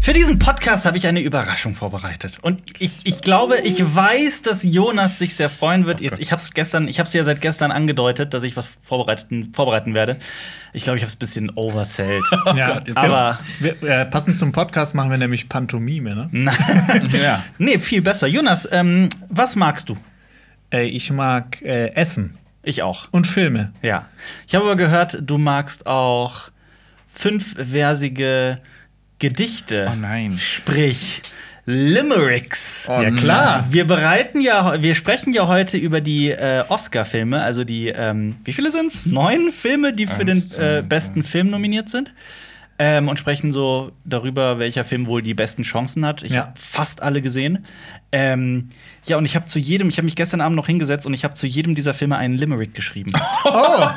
Für diesen Podcast habe ich eine Überraschung vorbereitet. Und ich, ich glaube, ich weiß, dass Jonas sich sehr freuen wird. Jetzt, ich habe es gestern, ich habe es ja seit gestern angedeutet, dass ich was vorbereiten, vorbereiten werde. Ich glaube, ich habe es ein bisschen oversellt. Ja, aber wir, äh, passend zum Podcast machen wir nämlich Pantomime, ne? ja. nee, viel besser. Jonas, ähm, was magst du? Äh, ich mag äh, Essen Ich auch. und Filme. Ja. Ich habe aber gehört, du magst auch fünfversige Gedichte. Oh nein. Sprich, Limericks. Oh Ja, klar. Wir bereiten ja, wir sprechen ja heute über die äh, Oscar-Filme, also die, ähm, wie viele sind's? Neun Filme, die für den äh, besten Film nominiert sind. Ähm, und sprechen so darüber, welcher Film wohl die besten Chancen hat. Ich Ja. habe fast alle gesehen. Ähm, ja, und ich habe zu jedem, ich habe mich gestern Abend noch hingesetzt und ich habe zu jedem dieser Filme einen Limerick geschrieben. Oh!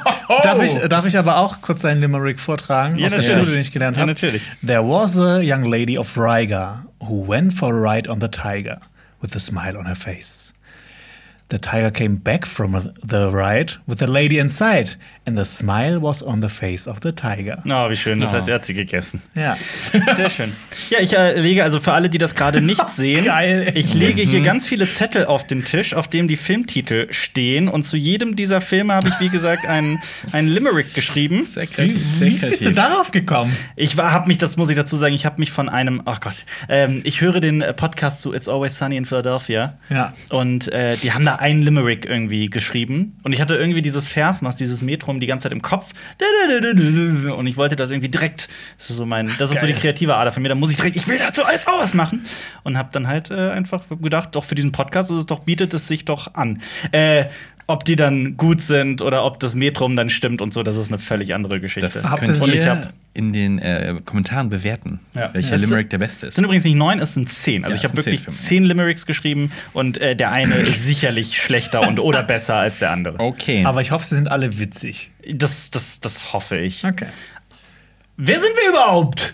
Darf, ich, darf ich aber auch kurz einen Limerick vortragen Ja, aus der natürlich. Schule, den ich gelernt Ja, habe? natürlich. There was a young lady of Riga who went for a ride on the tiger with a smile on her face. The tiger came back from the ride with the lady inside, and the smile was on the face of the tiger. Oh, wie schön. Das Oh. heißt, er hat sie gegessen. Ja. Sehr schön. Ja, ich äh, lege also für alle, die das gerade nicht sehen, Geil. ich lege hier ganz viele Zettel auf den Tisch, auf dem die Filmtitel stehen. Und zu jedem dieser Filme habe ich, wie gesagt, einen, einen Limerick geschrieben. Sehr kreativ. Sehr wie bist du darauf gekommen? Ich habe mich, das muss ich dazu sagen, ich habe mich von einem, ach Gott, ähm, ich höre den Podcast zu It's Always Sunny in Philadelphia. Ja. Und äh, die haben da einen Limerick irgendwie geschrieben. Und ich hatte irgendwie dieses Versmaß, dieses Metrum die ganze Zeit im Kopf. Und ich wollte das irgendwie direkt, das ist so mein, das ist so die kreative Ader von mir, da muss ich direkt, ich will dazu als auch was machen. Und habe dann halt äh, einfach gedacht, doch für diesen Podcast ist es doch, bietet es sich doch an. Äh, ob die dann gut sind oder ob das Metrum dann stimmt und so, das ist eine völlig andere Geschichte. Das Habt könnt ihr- Und ich hab- in den äh, Kommentaren bewerten, Ja. welcher Es Limerick der beste Es ist. sind übrigens nicht neun, es sind zehn. Also Ja, ich habe es wirklich zehn zehn. Limericks geschrieben und äh, der eine ist sicherlich schlechter und oder besser als der andere. Okay. Aber ich hoffe, sie sind alle witzig. Das, das, das hoffe ich. Okay. Wer sind wir überhaupt?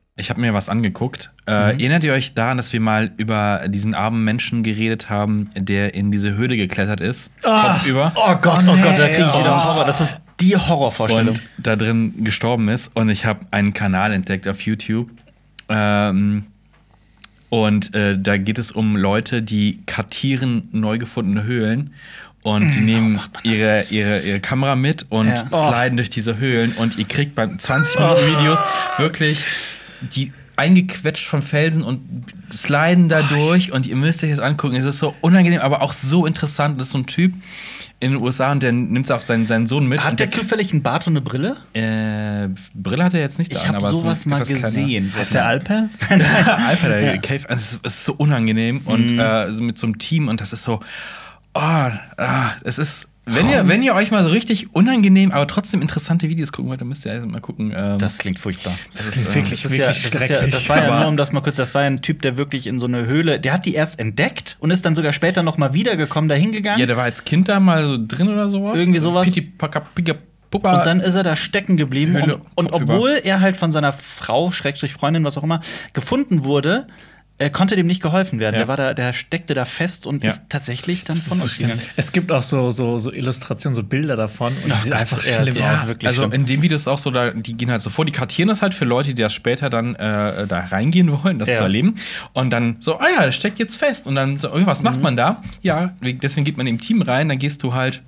Ich habe mir was angeguckt. Äh, erinnert ihr euch daran, dass wir mal über diesen armen Menschen geredet haben, der in diese Höhle geklettert ist? Kopfüber. Oh Gott, Oh oh, Gott, da kriege ich wieder oh. Horror. Das ist die Horrorvorstellung. und da drin gestorben ist. Und ich habe einen Kanal entdeckt auf YouTube. Ähm, und äh, da geht es um Leute, die kartieren neu gefundene Höhlen. Und die nehmen ihre, ihre, ihre Kamera mit und Ja. Oh. sliden durch diese Höhlen. Und ihr kriegt beim 20-Minuten-Videos wirklich die eingequetscht von Felsen und sliden da durch. Und ihr müsst euch das angucken. Es ist so unangenehm, aber auch so interessant. Das ist so ein Typ in den USA und der nimmt auch seinen, seinen Sohn mit. Hat und der zufällig einen Bart und eine Brille? äh, Brille hat er jetzt nicht Ich an, aber so sowas mal kleiner. gesehen. Sowas Ist der Alper? Alpha, der Cave, also es ist so unangenehm und äh, so mit so einem Team und das ist so, oh, ah, es ist, wenn ihr, wenn ihr euch mal so richtig unangenehm, aber trotzdem interessante Videos gucken wollt, dann müsst ihr mal gucken. Ähm, Das klingt furchtbar. das klingt ist, wirklich- Das, ist ja, das, ist ja, schrecklich. das war ja nur, um das mal kurz, das war ja ein Typ, der wirklich in so eine Höhle, der hat die erst entdeckt und ist dann sogar später noch mal wiedergekommen, da hingegangen. ja, der war als Kind da mal so drin oder sowas. Irgendwie sowas. Piti, paka, pika, puppa. Und dann ist er da stecken geblieben. Höhle, Und, und obwohl er halt von seiner Frau, Schrägstrich Freundin, was auch immer, gefunden wurde, äh, konnte dem nicht geholfen werden. Ja. Der, war da, der steckte da fest und Ja. ist tatsächlich dann von Das uns ist gegangen. Es gibt auch so, so, so Illustrationen, so Bilder davon. Und sehen Gott, einfach ja, schlimm ist aus. wirklich also in dem Video ist es auch so, da, die gehen halt so vor, die kartieren das halt für Leute, die das später dann äh, da reingehen wollen, das Ja. zu erleben. Und dann so, ah ja, das steckt jetzt fest. Und dann so, oh, was Mhm. macht man da? Ja, deswegen geht man im Team rein, dann gehst du halt,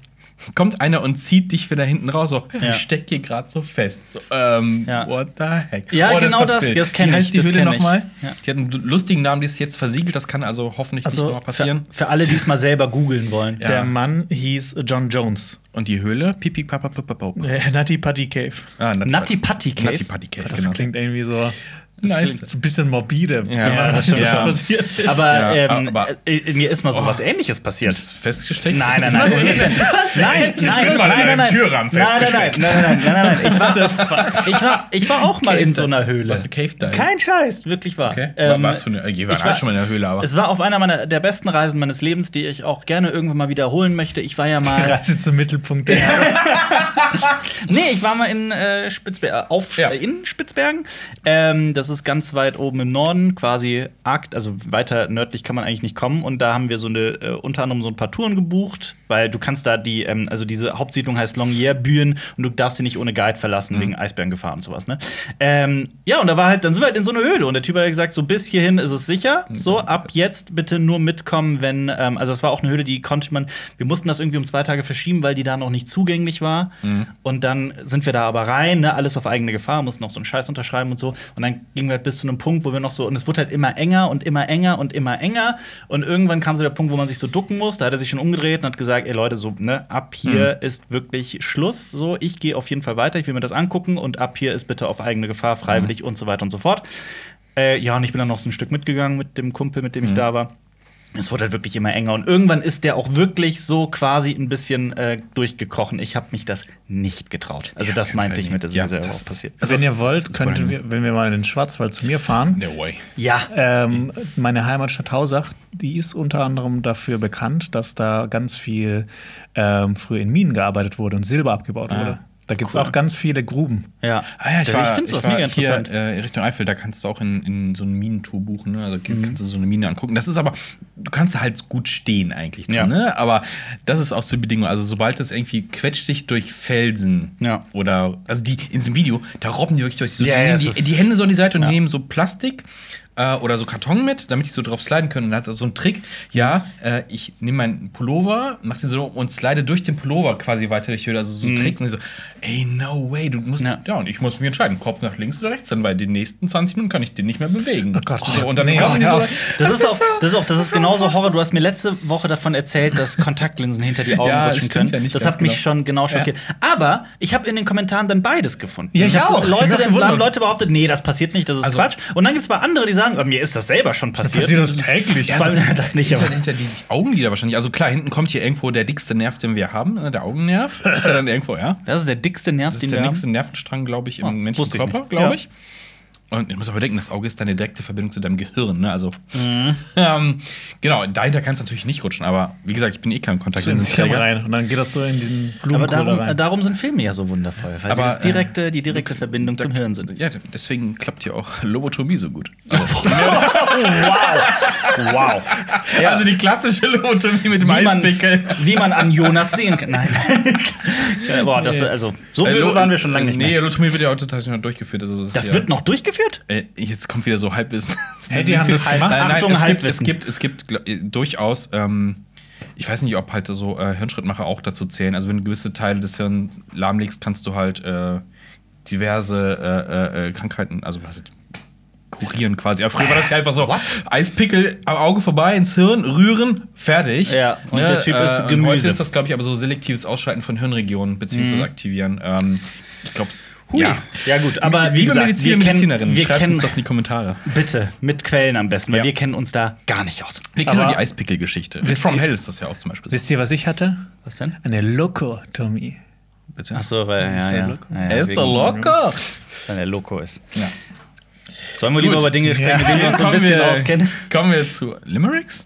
kommt einer und zieht dich wieder hinten raus, so, Ja. ich steck hier gerade so fest. So, ähm, Ja. what the heck? Ja, Oh, genau das, Bild. das kenn Wie ich, heißt die das Höhle nochmal? Ja. Die hat einen lustigen Namen, die ist jetzt versiegelt, das kann also hoffentlich nicht Also, nochmal passieren. Für alle, die es mal selber googeln wollen. Ja. Der Mann hieß John Jones. Und die Höhle? Pipi, Papa, Papa, Papa. Der Nutty Putty Cave. Ah, Nutty Putty Cave? Nutty Putty Cave, Das genau. klingt irgendwie so Das Nice. klingt- So ein bisschen morbide. Ja, wenn man das das stimmt. was Ja. passiert ist. Aber, Ja, ähm, aber- äh, mir ist mal so Oh. was ähnliches passiert. Ist festgesteckt? Nein, nein, nein. Nein, nein, wird mal nein, in nein, einem nein. Türrahmen Nein, nein, nein, festgesteckt. nein, nein, nein, nein, nein. Ich war, ich war, ich war auch mal in so einer Höhle. Was, eine Cave Dive? Kein Scheiß, wirklich wahr. Okay. Ähm, was für eine, ich alle schon mal in der Höhle, aber. Es war auf einer meiner der besten Reisen meines Lebens, die ich auch gerne irgendwann mal wiederholen möchte. Ich war ja mal. Reise zum Mittelpunkt der Erde. Nee, ich war mal in äh, Spitzbergen, auf Ja. äh, in Spitzbergen. Ähm, das ist ganz weit oben im Norden, quasi Arkt, also weiter nördlich kann man eigentlich nicht kommen. Und da haben wir so eine, äh, unter anderem so ein paar Touren gebucht, weil du kannst da die, ähm, also diese Hauptsiedlung heißt Longyearbyen und du darfst sie nicht ohne Guide verlassen wegen Eisbärengefahr und sowas, ne? Ähm, ja, und da war halt, dann sind wir halt in so eine Höhle und der Typ hat gesagt, so bis hierhin ist es sicher. So, ab jetzt bitte nur mitkommen, wenn, ähm, also es war auch eine Höhle, die konnte man, wir mussten das irgendwie um zwei Tage verschieben, weil die da noch nicht zugänglich war. Und dann sind wir da aber rein, ne, alles auf eigene Gefahr, mussten noch so einen Scheiß unterschreiben und so. Und dann gingen wir halt bis zu einem Punkt, wo wir noch so, und es wurde halt immer enger und immer enger und immer enger. Und irgendwann kam so der Punkt, wo man sich so ducken muss. Da hat er sich schon umgedreht und hat gesagt, ey Leute, so, ne, ab hier ist wirklich Schluss. So, ich gehe auf jeden Fall weiter, ich will mir das angucken und ab hier ist bitte auf eigene Gefahr, freiwillig und so weiter und so fort. Äh, ja, und ich bin dann noch so ein Stück mitgegangen mit dem Kumpel, mit dem ich da war. Es wurde halt wirklich immer enger und irgendwann ist der auch wirklich so quasi ein bisschen äh, durchgekrochen. Ich habe mich das nicht getraut. Also Ja, das meinte ich mit, mir selber Ja, das- auch passiert. wenn ihr wollt, wollen wir, wenn wir mal in den Schwarzwald zu mir fahren. No way. Ja, Ähm, meine Heimatstadt Hausach, die ist unter anderem dafür bekannt, dass da ganz viel ähm, früher in Minen gearbeitet wurde und Silber abgebaut wurde. Da gibt es cool. auch ganz viele Gruben. ja. Ah ja, ich, ich finde sowas mega hier, interessant. äh, Richtung Eifel, da kannst du auch in, in so eine Minentour buchen. Ne? Also Mhm. kannst du so eine Mine angucken. Das ist aber, du kannst da halt gut stehen eigentlich drin, Ja. ne? Aber das ist auch so die Bedingung. Also sobald das irgendwie quetscht dich durch Felsen Ja. oder, also die in diesem Video, da robben die wirklich durch. So, Ja, die, die, die Hände so an die Seite und nehmen so Plastik. Äh, oder so Karton mit, damit die so drauf sliden können. Und dann hat er so einen Trick. Ja, äh, ich nehme meinen Pullover, mach den so und slide durch den Pullover quasi weiter durch die Höhle. Also so Tricks. Und ich so, ey, no way, du musst. Mhm. Ja. Ja. und ich muss mich entscheiden, Kopf nach links oder rechts, dann weil die nächsten 20 Minuten kann ich den nicht mehr bewegen. Oh Gott. so, und dann Nee, kommen die so. Das ist, auch, das ist auch, das ist genauso Horror. Du hast mir letzte Woche davon erzählt, dass Kontaktlinsen hinter die Augen Ja, das rutschen können. ja nicht das hat mich genau. schon genau schockiert. Aber ich habe in den Kommentaren dann beides gefunden. Ja, ich auch. Ich Leute, auch dann, gewundert. haben Leute behauptet, nee, das passiert nicht, das ist Also- Quatsch. Und dann gibt es mal andere, die sagen, oh, mir ist das selber schon passiert. passiert uns täglich. Ja, also, das nicht, Hinter, aber. hinter die Augenlider wahrscheinlich. Also klar, hinten kommt hier irgendwo der dickste Nerv, den wir haben, ne, der Augennerv. Ist ja dann irgendwo, ja. Das ist der dickste Nerv, Das den ist wir der haben. nächste Nervenstrang, glaube ich, im Ah, menschlichen ich Körper, glaube Ja. Ich. Und du musst aber denken, das Auge ist deine direkte Verbindung zu deinem Gehirn. Ne? Also, Mhm. ähm, genau, dahinter kann es natürlich nicht rutschen. Aber wie gesagt, ich bin eh kein Kontaktlinsenträger. rein. Und dann geht das so in diesen Aber Blumenkohl da darum, rein. darum sind Filme ja so wundervoll, weil Aber, sie das direkte, die direkte Verbindung zum Hirn sind. Ja, deswegen klappt hier auch Lobotomie so gut. Wow. Also die klassische Lobotomie mit dem Wie man, Eispickel. wie man an Jonas sehen kann. Nein. Ja, Boah, das, also, so böse Lo- waren wir schon lange nicht Nee, mehr. Lobotomie wird ja auch total noch durchgeführt. Also Das ja- wird noch durchgeführt? Äh, jetzt kommt wieder so Halbwissen. Hey, die haben das gemacht? Nein, nein, Achtung, es, gibt, es Halbwissen. gibt, es gibt gl- äh, durchaus, ähm, ich weiß nicht, ob halt so äh, Hirnschrittmacher auch dazu zählen. Also wenn du gewisse Teile des Hirns lahmlegst, kannst du halt äh, diverse äh, äh, Krankheiten, also was ist, kurieren quasi. Aber früher war das ja einfach so, Eispickel am Auge vorbei, ins Hirn, rühren, fertig. Ja, und der Typ ist und Gemüse. Heute ist das, glaube ich, aber so selektives Ausschalten von Hirnregionen, beziehungsweise aktivieren. Ähm, ich glaube, ja. Ja, gut, aber wie Liebe gesagt, Mediziner, wir kennen- Medizinerinnen, wir schreibt kennen- uns das in die Kommentare. Bitte, mit Quellen am besten, weil Ja. wir kennen uns da gar nicht aus. Wir kennen Aber- nur die Eispickel-Geschichte. From Hell ist das ja auch zum Beispiel. so. Wisst ihr, was ich hatte? Was denn? Eine Lokotomie. Bitte. Ach so, weil, ja, Ist der ja. Loco? er ist der locker. Weil er Loco ist. Ja. Sollen wir lieber Gut. über Dinge sprechen, Ja. mit denen wir uns so ein bisschen auskennen? kommen wir zu Limericks?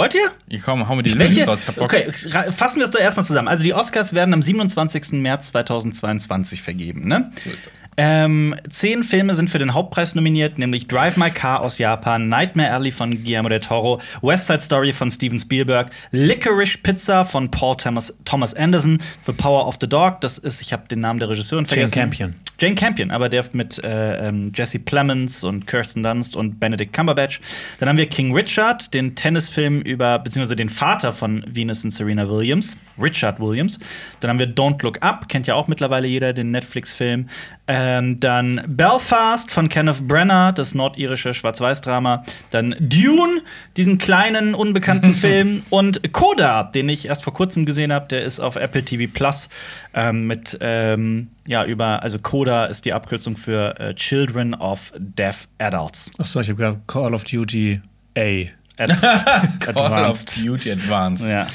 Wollt ihr? Hier kommen, hauen wir die? Limericks raus. Ich hab Bock. Okay, fassen wir es doch erstmal zusammen. Also die Oscars werden am 27. März 2022 vergeben, ne? So ist das. Ähm, zehn Filme sind für den Hauptpreis nominiert, nämlich Drive My Car aus Japan, Nightmare Alley von Guillermo del Toro, West Side Story von Steven Spielberg, Licorice Pizza von Paul Thomas, Thomas Anderson, The Power of the Dog, das ist, ich habe den Namen der Regisseurin Jane vergessen. Campion. Jane Campion, aber der mit äh, ähm, Jesse Plemons und Kirsten Dunst und Benedict Cumberbatch. Dann haben wir King Richard, den Tennisfilm über, beziehungsweise den Vater von Venus und Serena Williams, Richard Williams. Dann haben wir Don't Look Up, kennt ja auch mittlerweile jeder, den Netflix-Film. Ähm, dann Belfast von Kenneth Brenner, das nordirische Schwarz-Weiß-Drama. Dann Dune, diesen kleinen, unbekannten Film. Und Coda, den ich erst vor kurzem gesehen habe, der ist auf Apple TV Plus ähm, mit, ähm, ja über, also CODA ist die Abkürzung für äh, Children of Deaf Adults. Achso, ich habe gerade Call of Duty A. Ad Call of Advanced. Duty Advanced. Ja. Auf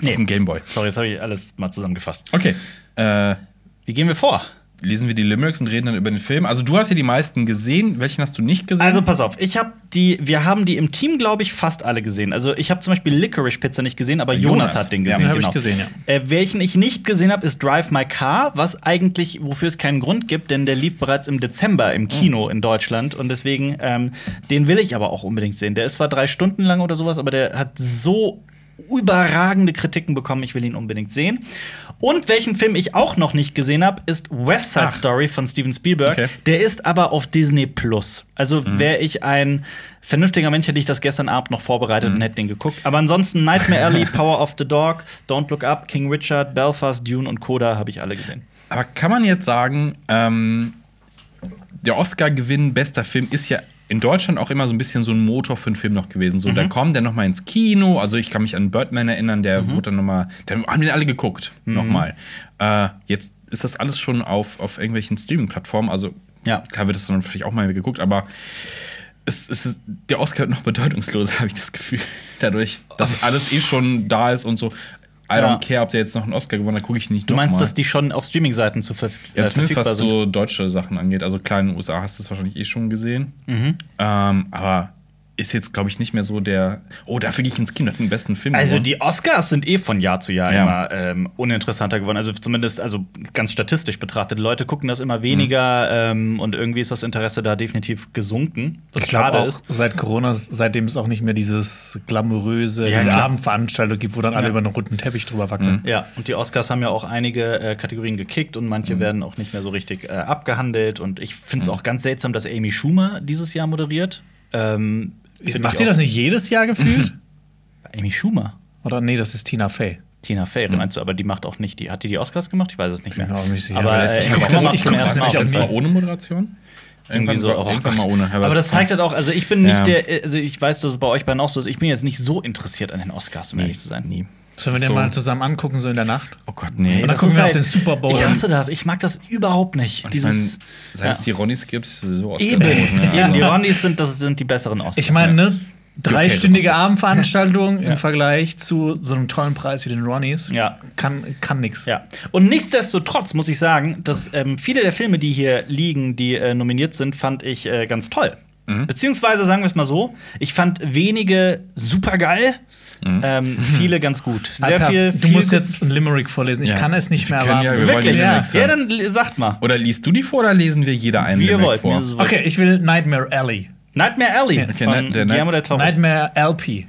Nee, dem Gameboy. sorry, jetzt habe ich alles mal zusammengefasst. Okay. Äh, Wie gehen wir vor? Lesen wir die Limericks und reden dann über den Film. Also du hast ja die meisten gesehen. Welchen hast du nicht gesehen? Also pass auf, ich habe die, wir haben die im Team, glaube ich, fast alle gesehen. Also ich habe zum Beispiel Licorice Pizza nicht gesehen, aber Jonas, Jonas. hat den Ja, gesehen. den hab ich genau. gesehen, ja. Äh, welchen ich nicht gesehen habe, ist Drive My Car, was eigentlich, wofür es keinen Grund gibt, denn der lief bereits im Dezember im Kino in Deutschland und deswegen, ähm, den will ich aber auch unbedingt sehen. Der ist zwar drei Stunden lang oder sowas, aber der hat so überragende Kritiken bekommen, ich will ihn unbedingt sehen. Und welchen Film ich auch noch nicht gesehen habe, ist West Side Ach. Story von Steven Spielberg. Okay. Der ist aber auf Disney Plus. Also wäre ich ein vernünftiger Mensch, hätte ich das gestern Abend noch vorbereitet und hätte den geguckt. Aber ansonsten Nightmare Alley, Power of the Dog, Don't Look Up, King Richard, Belfast, Dune und Coda habe ich alle gesehen. Aber kann man jetzt sagen, ähm, der Oscar-Gewinn bester Film ist ja in Deutschland auch immer so ein bisschen so ein Motor für einen Film noch gewesen. So, da kommt der noch mal ins Kino. Also ich kann mich an Birdman erinnern, der wurde dann noch mal, da haben wir alle geguckt, noch mal. Äh, jetzt ist das alles schon auf, auf irgendwelchen Streaming-Plattformen. Also Ja. klar wird das dann vielleicht auch mal geguckt, aber es, es ist, der Oscar wird noch bedeutungsloser, habe ich das Gefühl. Dadurch, dass alles eh schon da ist und so. I Ja. don't care, ob der jetzt noch einen Oscar gewonnen hat, gucke ich nicht Du meinst, mal. dass die schon auf Streaming-Seiten zu verf Ja, äh, zumindest was sind? so deutsche Sachen angeht. Also klar, in den USA hast du es wahrscheinlich eh schon gesehen. Ähm, aber ist jetzt, glaube ich, nicht mehr so der. Oh, dafür gehe ich ins Kino, hat den besten Film. Also die Oscars sind eh von Jahr zu Jahr Ja. immer ähm, uninteressanter geworden. Also zumindest, also ganz statistisch betrachtet. Leute gucken das immer weniger ähm, und irgendwie ist das Interesse da definitiv gesunken. Was Ich glaube schade auch ist. seit Corona, seitdem es auch nicht mehr dieses glamouröse, Ja, diese klar. Abendveranstaltung gibt, wo dann alle Ja. über einen roten Teppich drüber wackeln. Ja, und die Oscars haben ja auch einige äh, Kategorien gekickt und manche werden auch nicht mehr so richtig äh, abgehandelt. Und ich finde es auch ganz seltsam, dass Amy Schumer dieses Jahr moderiert. Ähm, Macht ihr das nicht jedes Jahr gefühlt? Amy Schumer? Oder nee, das ist Tina Fey. Tina Fey, meinst du, aber die macht auch nicht die. Hat die die Oscars gemacht? Ich weiß es nicht mehr. Nicht sicher, aber aber äh, ich guck Schumer das- ich zum guck das ersten Mal nicht auf das Fall. war ohne Moderation? Irgendwie so, oh mal ohne. Aber, das es- zeigt halt auch, also ich bin nicht Ja. der, also ich weiß, dass es bei euch beiden auch so ist, ich bin jetzt nicht so interessiert an den Oscars, um ehrlich zu sein. Nie. Sollen wir den So- mal zusammen angucken, so in der Nacht? Oh Gott, nee. Und dann Das gucken wir halt- auf den Super Bowl. Ich hasse das, ich mag das überhaupt nicht. Und ich mein, Dieses, seit ja. es die Ronnies gibt, es sowieso Eben, Oscar. eben, die Ronnies sind, das sind die besseren Oscars. Ich meine, ne? Dreistündige Oscars. Abendveranstaltung im Vergleich zu so einem tollen Preis wie den Ronnies. Ja. Kann, kann nix. Ja. Und nichtsdestotrotz muss ich sagen, dass ähm, viele der Filme, die hier liegen, die äh, nominiert sind, fand ich äh, ganz toll. Mhm. Beziehungsweise sagen wir es mal so, ich fand wenige super geil, Mhm. ähm, viele ganz gut. Sehr Alper, viel. Du viel musst gut. jetzt ein Limerick vorlesen. Ich Ja. kann es nicht mehr Wir können ja- erwarten. wir wollen Wirklich? Ja. Ja, dann sagt mal. Oder liest du die vor oder lesen wir jeder einen Wie ihr Limerick wollt. vor? Wurscht. Okay, ich will Nightmare Alley. Nightmare Alley Okay, von der Night- Guillermo del Toro. Nightmare LP.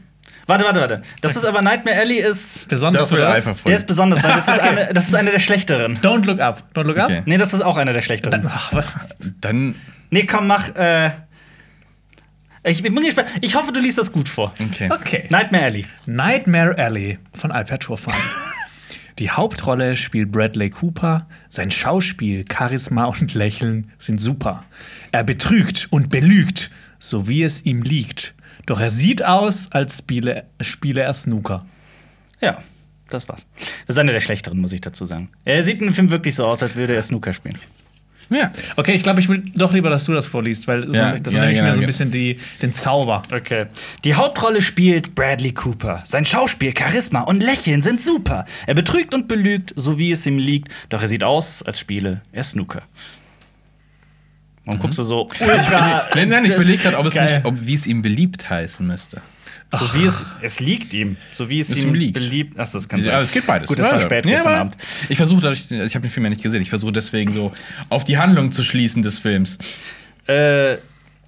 Warte, warte, warte. Das ist aber Nightmare Alley ist. Besonders oder einfach. Der ist besonders, weil das ist, eine, das ist eine der schlechteren. Don't look up. Don't look up? Okay. Nee, das ist auch eine der schlechteren. Ach, was? Dann, Nee, komm, mach. Äh, ich bin gespannt. Ich hoffe, du liest das gut vor. okay. Okay. Nightmare Alley. Nightmare Alley von Alper Turfan. Die Hauptrolle spielt Bradley Cooper. Sein Schauspiel, Charisma und Lächeln sind super. Er betrügt und belügt, so wie es ihm liegt. Doch er sieht aus, als spiele, spiele er Snooker. Ja, das war's. Das ist eine der schlechteren, muss ich dazu sagen. Er sieht in dem Film wirklich so aus, als würde er Snooker spielen. Ja. Okay, ich glaube, ich will doch lieber, dass du das vorliest, weil Ja, das ja, ist nicht genau, mehr so ein genau. bisschen die, den Zauber. Okay. Die Hauptrolle spielt Bradley Cooper. Sein Schauspiel, Charisma und Lächeln sind super. Er betrügt und belügt, so wie es ihm liegt, doch er sieht aus, als spiele er Snooker. Warum guckst du so ultra. Nein, nein, ich überlege gerade, ob es nicht, ob wie es ihm beliebt heißen müsste. So wie es, es liegt ihm. So wie es, Es ihm liegt. beliebt. Achso, das kann Ja, sein. es geht beides. Gut, es war Ja, spät ja, gestern aber Abend. Ich versuche dadurch, ich habe den Film ja nicht gesehen, ich versuche deswegen so auf die Handlung zu schließen des Films. Äh,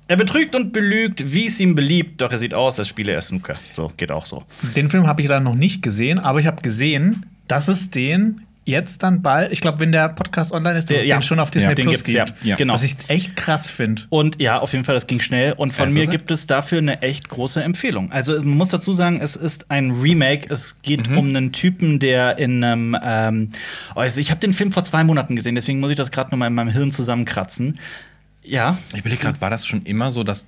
er betrügt und belügt, wie es ihm beliebt, doch er sieht aus, als spiele er Snooker. So, geht auch so. Den Film habe ich leider noch nicht gesehen, aber ich habe gesehen, dass es den jetzt dann bald, ich glaube, wenn der Podcast online ist, dass Der- es ja. den schon auf Disney Ja, Plus ja. gibt. Ja. Genau. Was ich echt krass finde. Und ja, auf jeden Fall, das ging schnell. Und von Ja, ist mir das gibt es dafür eine echt große Empfehlung. Also, man muss dazu sagen, es ist ein Remake. Es geht um einen Typen, der in einem. Ähm, oh, also ich habe den Film vor zwei Monaten gesehen, deswegen muss ich das gerade noch mal in meinem Hirn zusammenkratzen. Ja. Ich überlege gerade, war das schon immer so, dass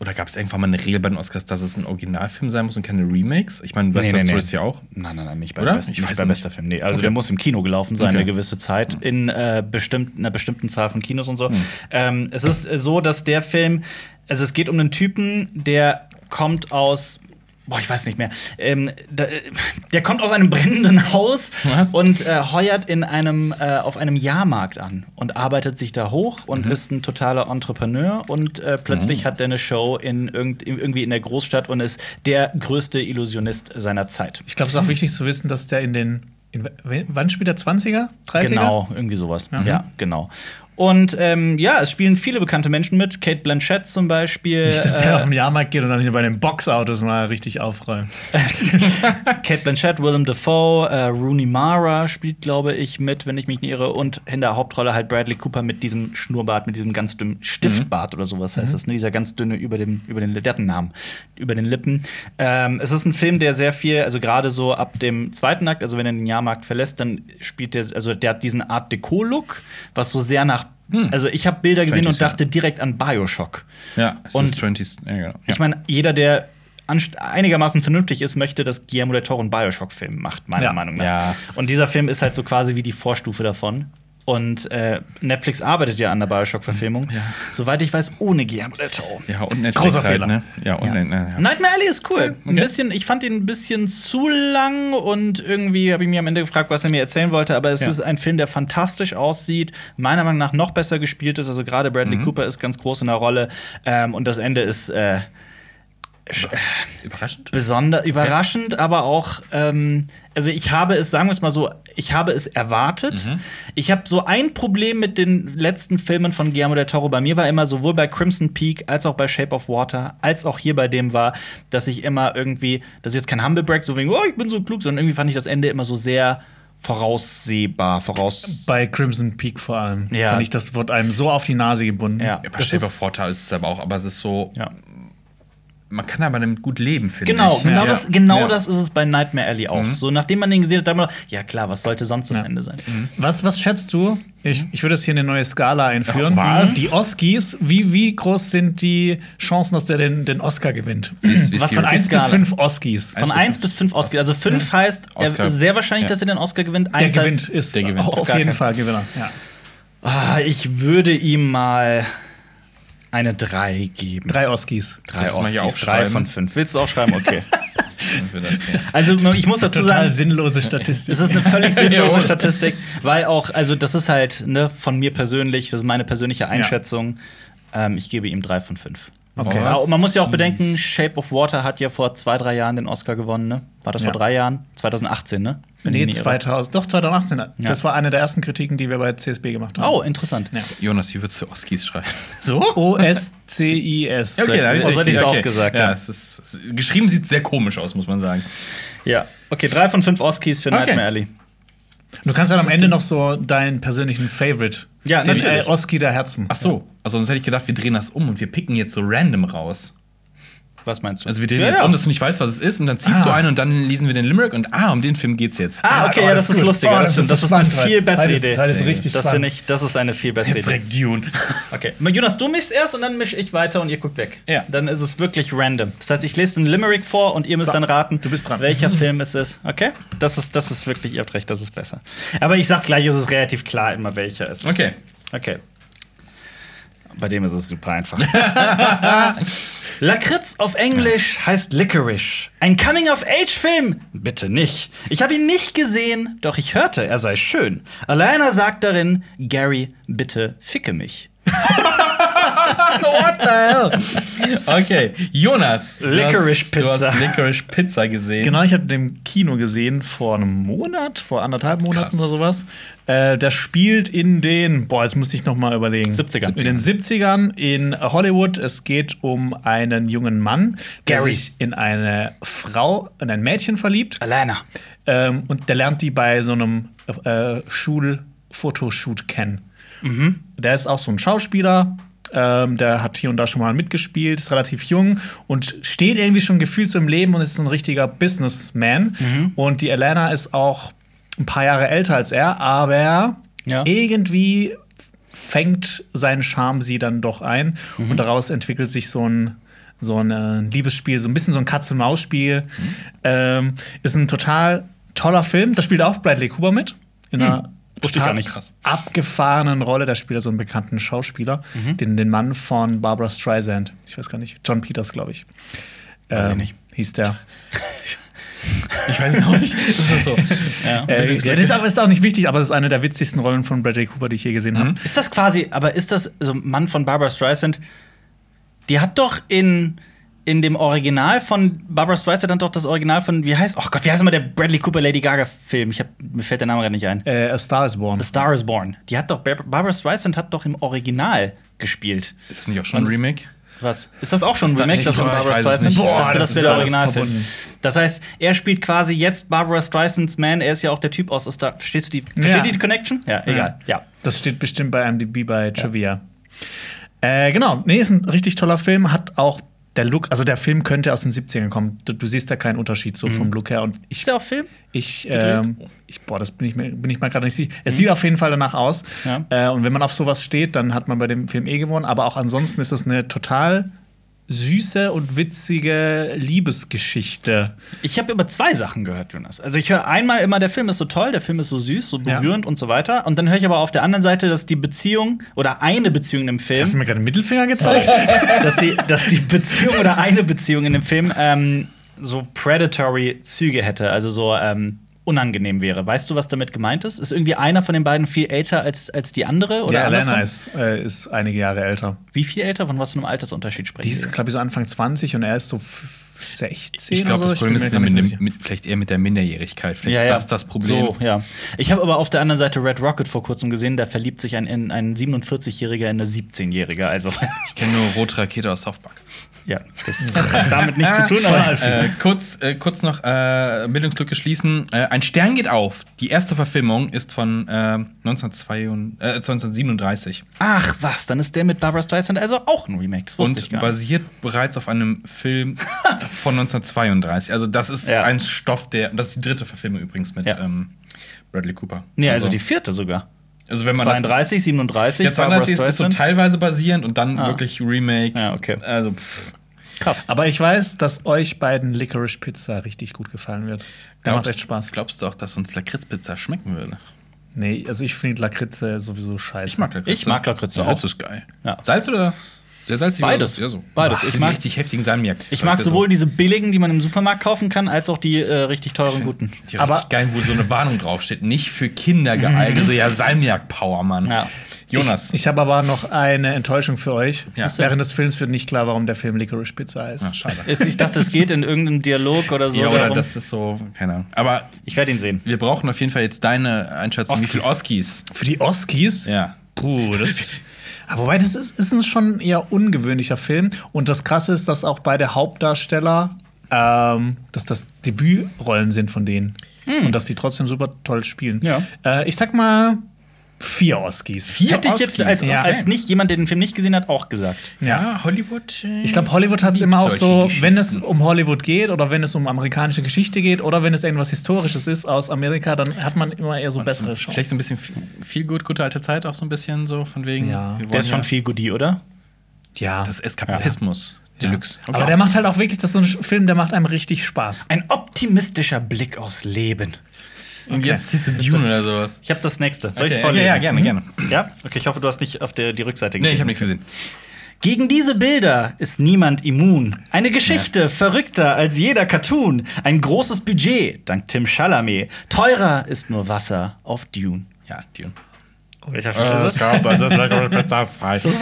Oder gab es irgendwann mal eine Regel bei den Oscars, dass es ein Originalfilm sein muss und keine Remakes? Ich meine, West Nee, nee, nee. ist ja auch. Nein, nein, nein, nicht bei, Oder? Best, Ich nicht bei bester Film. Nee, also Okay. der muss im Kino gelaufen sein, Okay. eine gewisse Zeit, in äh, bestimmt, einer bestimmten Zahl von Kinos und so. Hm. Ähm, es ist so, dass der Film, also es geht um einen Typen, der kommt aus. Boah, ich weiß nicht mehr. Ähm, da, äh, der kommt aus einem brennenden Haus Was? und äh, heuert in einem, äh, auf einem Jahrmarkt an und arbeitet sich da hoch und Mhm. ist ein totaler Entrepreneur und äh, plötzlich hat er eine Show in irgend, irgendwie in der Großstadt und ist der größte Illusionist seiner Zeit. Ich glaube, es ist auch wichtig zu wissen, dass der in den. In, wann spielt der 20er? 30er? Genau, irgendwie sowas. Ja, genau. Und ähm, ja, es spielen viele bekannte Menschen mit. Kate Blanchett zum Beispiel. Nicht, dass er äh, auf den Jahrmarkt geht und dann hier bei den Boxautos mal richtig aufräumt. Kate Blanchett, Willem Dafoe, äh, Rooney Mara spielt, glaube ich, mit, wenn ich mich nicht irre. Und in der Hauptrolle halt Bradley Cooper mit diesem Schnurrbart, mit diesem ganz dünnen Stiftbart oder sowas heißt das, ne? Dieser ganz dünne über dem, über den, der hat einen Namen, über den Lippen. Ähm, es ist ein Film, der sehr viel, also gerade so ab dem zweiten Akt, also wenn er den Jahrmarkt verlässt, dann spielt der, also der hat diesen Art Deco-Look, was so sehr nach Also ich habe Bilder gesehen 20s, und ja. dachte direkt an Bioshock. Ja, Und- ist 20s. Ja, genau. Ich meine, jeder, der einigermaßen vernünftig ist, möchte, dass Guillermo del Toro einen Bioshock-Film macht, meiner Ja. Meinung nach. Ja. Und dieser Film ist halt so quasi wie die Vorstufe davon. Und äh, Netflix arbeitet ja an der Bioshock-Verfilmung. Soweit ich weiß, ohne Guillermo del Toro. ja, und Netflix Großer halt, Fehler. ne? Ja, und Ja. ja. ja. Nightmare Alley ist cool. Ein Okay. bisschen, ich fand ihn ein bisschen zu lang und irgendwie habe ich mir am Ende gefragt, was er mir erzählen wollte. Aber es Ja. ist ein Film, der fantastisch aussieht, meiner Meinung nach noch besser gespielt ist. Also gerade Bradley Mhm. Cooper ist ganz groß in der Rolle. Ähm, und das Ende ist äh, Überraschend? besonders überraschend, aber auch, ähm, also ich habe es, sagen wir es mal so, ich habe es erwartet. Mhm. Ich habe so ein Problem mit den letzten Filmen von Guillermo del Toro. Bei mir war immer sowohl bei Crimson Peak als auch bei Shape of Water, als auch hier bei dem war, dass ich immer irgendwie, das ist jetzt kein Humble Break, so wegen, oh, ich bin so klug, sondern irgendwie fand ich das Ende immer so sehr voraussehbar, voraus. Bei Crimson Peak vor allem. Ja. Fand ich, das wird einem so auf die Nase gebunden. Ja. Bei Das Shape ist- of Water ist es aber auch, aber es ist so, Ja. Man kann aber damit gut leben, finde Genau, ich. genau, ja. das, genau Ja. das ist es bei Nightmare Alley auch. So, nachdem man den gesehen hat, dachte man, ja klar, was sollte sonst das Ja. Ende sein? Was, was schätzt du? Ich, ich würde jetzt hier eine neue Skala einführen. Ach, was? Die Oscars, wie, wie groß sind die Chancen, dass der den, den Oscar gewinnt? Ist- ist Was Von die 1 bis Skala? 5 Oscars. Von 1 bis 5 Oscar. Also 5 heißt er, sehr wahrscheinlich, Ja. dass er den Oscar gewinnt. Der gewinnt, ist der gewinnt. auf, jeden keinen- Fall Gewinner. Ja. ah, ich würde ihm mal eine 3 geben. Drei Oscars. Drei Oscars, drei von 5. Willst du aufschreiben? Okay. Also ich muss dazu Total sagen, sinnlose Statistik. es ist eine völlig sinnlose Ja. Statistik, weil auch, also das ist halt ne, von mir persönlich, das ist meine persönliche Einschätzung. Ähm, ich gebe ihm 3 von 5. Okay. Aber man muss ja auch bedenken, Shape of Water hat ja vor zwei, drei Jahren den Oscar gewonnen, ne? War das Ja. vor drei Jahren? 2018, ne? Wenn ich Nee, mich nicht irre. 2000, doch 2018. Das war eine der ersten Kritiken, die wir bei CSB gemacht haben. Oh, interessant. Ja. Jonas, wie würdest du Oscars schreiben? So? O-S-C-I-S. da hab ich Oh, so hätte richtig. ich's auch gesagt, Ja, ja. es ist, es, geschrieben sieht sehr komisch aus, muss man sagen. Ja. Okay, drei von fünf Oscars für Okay. Nightmare Alley. Du kannst dann am Ende noch so deinen persönlichen Favorite, Ja, den natürlich. äh, Oski der Herzen. Ach so, also sonst hätte ich gedacht, wir drehen das um und wir picken jetzt so random raus. Was meinst du? Also wir drehen Ja, jetzt ja. um, dass du nicht weißt, was es ist und dann ziehst Ah. du ein und dann lesen wir den Limerick und ah, um den Film geht's jetzt. Ah, okay, Oh, ja, das das ist lustiger. Oh, das, das das ist eine viel bessere Idee. heute ist richtig das finde ich, das ist eine viel bessere Jetzt Idee. direkt Dune. Okay. Jonas, du mischst erst und dann mische ich weiter und ihr guckt weg. Ja. Dann ist es wirklich random. Das heißt, ich lese den Limerick vor und ihr müsst So, dann raten, du bist dran. welcher Film es ist. Okay? Das ist, das ist wirklich, ihr habt recht, das ist besser. Aber ich sag's gleich, es ist relativ klar immer, welcher es ist. Okay. Okay. Bei dem ist es super einfach. Lakritz auf Englisch heißt Licorice. Ein Coming-of-Age-Film? Bitte nicht. Ich habe ihn nicht gesehen, doch ich hörte, er sei schön. Alana sagt darin, Gary, bitte ficke mich. What the hell? Okay, Jonas. du Licorice hast- Du Pizza. hast Licorice Pizza gesehen. Genau, ich habe den im Kino gesehen vor einem Monat, vor anderthalb Monaten Krass. oder sowas. Äh, der spielt in den, boah, jetzt musste ich noch mal überlegen. 70ern. In den 70ern in Hollywood. Es geht um einen jungen Mann, der Gary. sich in eine Frau, in ein Mädchen verliebt. Alana. Ähm, und der lernt die bei so einem äh, Schulfotoshoot kennen. Der ist auch so ein Schauspieler. Ähm, der hat hier und da schon mal mitgespielt, ist relativ jung und steht irgendwie schon gefühlt so im Leben und ist ein richtiger Businessman. Und die Alana ist auch ein paar Jahre älter als er, aber Ja. irgendwie fängt sein Charme sie dann doch ein und daraus entwickelt sich so ein So ein äh, Liebesspiel, so ein bisschen so ein Katz-und-Maus-Spiel. Mhm. Ähm, ist ein total toller Film. Da spielt auch Bradley Cooper mit. In einer Hm. Wusste ich gar nicht. Krass. abgefahrenen Rolle. Da spielt er so einen bekannten Schauspieler, Mhm. den, den Mann von Barbara Streisand. Ich weiß gar nicht. John Peters, glaube ich. Weiß ich nicht. Hieß der. Ich weiß es auch nicht. Das ist so. Ja. Äh, das ist, aber, ist auch nicht wichtig, aber das ist eine der witzigsten Rollen von Bradley Cooper, die ich je gesehen Mhm. habe. Ist das quasi, aber ist das, so Mann von Barbara Streisand, die hat doch in, in dem Original von Barbara Streisand dann doch das Original von, wie heißt, oh Gott, wie heißt immer der Bradley Cooper Lady Gaga Film? Ich hab, mir fällt der Name gerade nicht ein. Äh, A Star is Born. A Star is Born. Die hat doch, Bar- Barbara Streisand hat doch im Original gespielt. Ist das nicht auch schon ein Remake? Was? Ist das auch schon ein Remake, ich das von Barbara Streisand? Boah, Das das, ist wäre der Originalfilm. verbunden. Das heißt, er spielt quasi jetzt Barbara Streisands Man. Er ist ja auch der Typ aus Star. Verstehst du die, versteht Ja. ihr die Connection? Ja, egal. Ja. Das steht bestimmt bei IMDb bei Trivia. Äh, genau, nee, ist ein richtig toller Film. Hat auch der Look, also der Film könnte aus den 70ern kommen. Du, du siehst da keinen Unterschied so vom Look her. Und ich, Ist der auch Film? ich, ähm, ich boah, das bin ich mir, bin ich mal gerade nicht sicher. Es sieht auf jeden Fall danach aus. Ja. Äh, und wenn man auf sowas steht, dann hat man bei dem Film eh gewonnen. Aber auch ansonsten ist das eine total süße und witzige Liebesgeschichte. Ich habe über zwei Sachen gehört, Jonas. Also ich höre einmal immer, der Film ist so toll, der Film ist so süß, so Ja. berührend und so weiter. Und dann höre ich aber auf der anderen Seite, dass die Beziehung oder eine Beziehung im Film, Hast du mir gerade den Mittelfinger gezeigt? dass die, dass die Beziehung oder eine Beziehung in dem Film ähm, so predatory Züge hätte, also so ähm, unangenehm wäre. Weißt du, was damit gemeint ist? Ist irgendwie einer von den beiden viel älter als, als die andere? Oder ja, Elena ist, äh, ist einige Jahre älter. Wie viel älter? Von was für einem Altersunterschied sprechen Die ist, glaube ich, so Anfang 20 und er ist so 16. Ich glaube, das. Problem ist mit dem, mit, vielleicht eher mit der Minderjährigkeit. Vielleicht ist das das Problem. So, ja. Ich habe aber auf der anderen Seite Red Rocket vor kurzem gesehen, da verliebt sich ein, in- ein 47-Jähriger in eine 17-Jährige. Also, Ich kenne nur Rote Rakete aus South Park. ja, das hat damit nichts zu tun, aber. Äh, kurz, äh, kurz noch äh, Bildungslücke schließen. Äh, ein Stern geht auf. Die erste Verfilmung ist von äh, 1932, äh, 1937 Ach, was? Dann ist der mit Barbara Streisand also auch ein Remake. Das wusste ich und gar nicht. basiert bereits auf einem Film von 1932. Also das ist Ja. ein Stoff, der das ist die dritte Verfilmung übrigens mit Ja. ähm, Bradley Cooper. Nee, also die vierte sogar. also wenn man das 32, 37, Ja, 32 ist, ist so teilweise basierend und dann Ah. wirklich Remake. Ja, okay. Also, pff. Krass. Aber ich weiß, dass euch beiden Licorice Pizza richtig gut gefallen wird. Der macht glaubst, echt Spaß. glaubst du auch, dass uns Lakritzpizza schmecken würde? Nee, also ich finde Lakritze sowieso scheiße. Ich mag Lakritze. Ich mag Lakritze Salz auch. ist geil. Ja. Salz oder sehr salzig? Beides. Ja, so. Beides. Boah, Ich mag- richtig heftigen Salmiak. Ich mag sowohl diese billigen, die man im Supermarkt kaufen kann, als auch die äh, richtig teuren guten. Die Aber- richtig geil, wo so eine Warnung draufsteht. Nicht für Kinder geeignet. Also ja, Salmiak-Power, Mann. Ja. Jonas. Ich, ich habe aber noch eine Enttäuschung für euch. Ja. Während des Films wird nicht klar, warum der Film Licorice Pizza heißt. Ach, schade. Ist- Ich dachte, es geht in irgendeinem Dialog oder so. ja, oder darum. das ist so, keine Ahnung. Aber ich werde ihn sehen. wir brauchen auf jeden Fall jetzt deine Einschätzung. Wie viel Oskis. Oskis? Für die Oskis? Ja. Puh, das. Aber wobei, das ist, ist ein schon eher ungewöhnlicher Film. Und das Krasse ist, dass auch beide Hauptdarsteller, ähm, dass das Debütrollen sind von denen. Und dass die trotzdem super toll spielen. Ja. Äh, ich sag mal vier Oskis. Vier Hätte ich jetzt als, Ja. als nicht jemand, der den Film nicht gesehen hat, auch gesagt. Ja, Hollywood. äh, Ich glaube, Hollywood hat es immer auch so, wenn es um Hollywood geht oder wenn es um amerikanische Geschichte geht oder wenn es irgendwas Historisches ist aus Amerika, dann hat man immer eher so bessere Chancen. Vielleicht so ein bisschen viel, gut, gute alte Zeit auch so ein bisschen so von wegen. Ja. wir Der ist schon ja- viel Goodie, oder? Ja. Das ist Eskapismus. Deluxe. Aber der macht halt auch wirklich, das ist so ein Film, der macht einem richtig Spaß. Ein optimistischer Blick aufs Leben. Und jetzt siehst du Dune oder sowas. Ich habe das nächste. Soll Okay, ich vorlesen? ja, ja, gerne, gerne. Ja? Okay, ich hoffe, du hast nicht auf der, die Rückseite Nee, ich habe nichts gesehen. Gegen diese Bilder ist niemand immun. Eine Geschichte verrückter als jeder Cartoon. Ein großes Budget, dank Tim Chalamet. Teurer ist nur Wasser auf Dune. Ja, Dune. Welcher nee,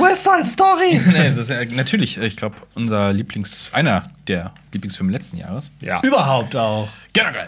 West Side Story! das ist ja, natürlich, ich glaube, unser Lieblings-, einer der Lieblingsfilme letzten Jahres. Ja. Überhaupt auch. Generell.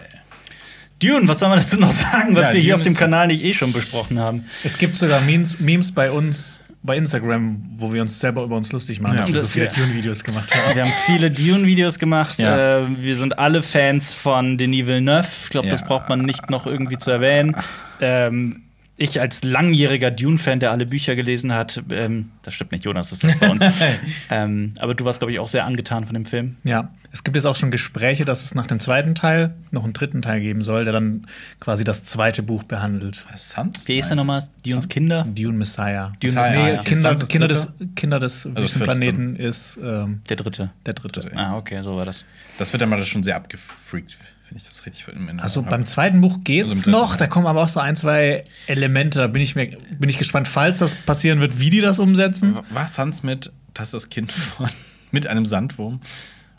Dune, was soll man dazu noch sagen, was Ja, wir hier Dune auf dem Kanal nicht eh schon besprochen haben? Es gibt sogar Memes, Memes bei uns bei Instagram, wo wir uns selber über uns lustig machen, Ja, dass wir so viele ja. Tune-Videos gemacht haben. Wir haben viele Dune-Videos gemacht. Ja. Äh, wir sind alle Fans von Denis Villeneuve. Ich glaube, das braucht man nicht noch irgendwie zu erwähnen. Ähm, ich als langjähriger Dune-Fan, der alle Bücher gelesen hat, ähm, das stimmt nicht, Jonas, das ist das bei uns. ähm, aber du warst, glaube ich, auch sehr angetan von dem Film. Ja, es gibt jetzt auch schon Gespräche, dass es nach dem zweiten Teil noch einen dritten Teil geben soll, der dann quasi das zweite Buch behandelt. Sons? Wie ist der nochmal? Dunes Kinder? Dune Messiah. Dune Messiah, Messiah. Nee, ja. Kinder, Kinder, des, Kinder des vierte Wüstenplaneten ist ähm, Der dritte. der dritte. Ah, okay, so war das. Das wird dann mal schon sehr abgefreakt, wenn ich das richtig in Erinnerung Also habe. beim zweiten Buch geht's Also noch, da kommen aber auch so ein, zwei Elemente. Da bin ich, mir, bin ich gespannt, falls das passieren wird, wie die das umsetzen. War Sans mit, das ist das Kind von, mit einem Sandwurm?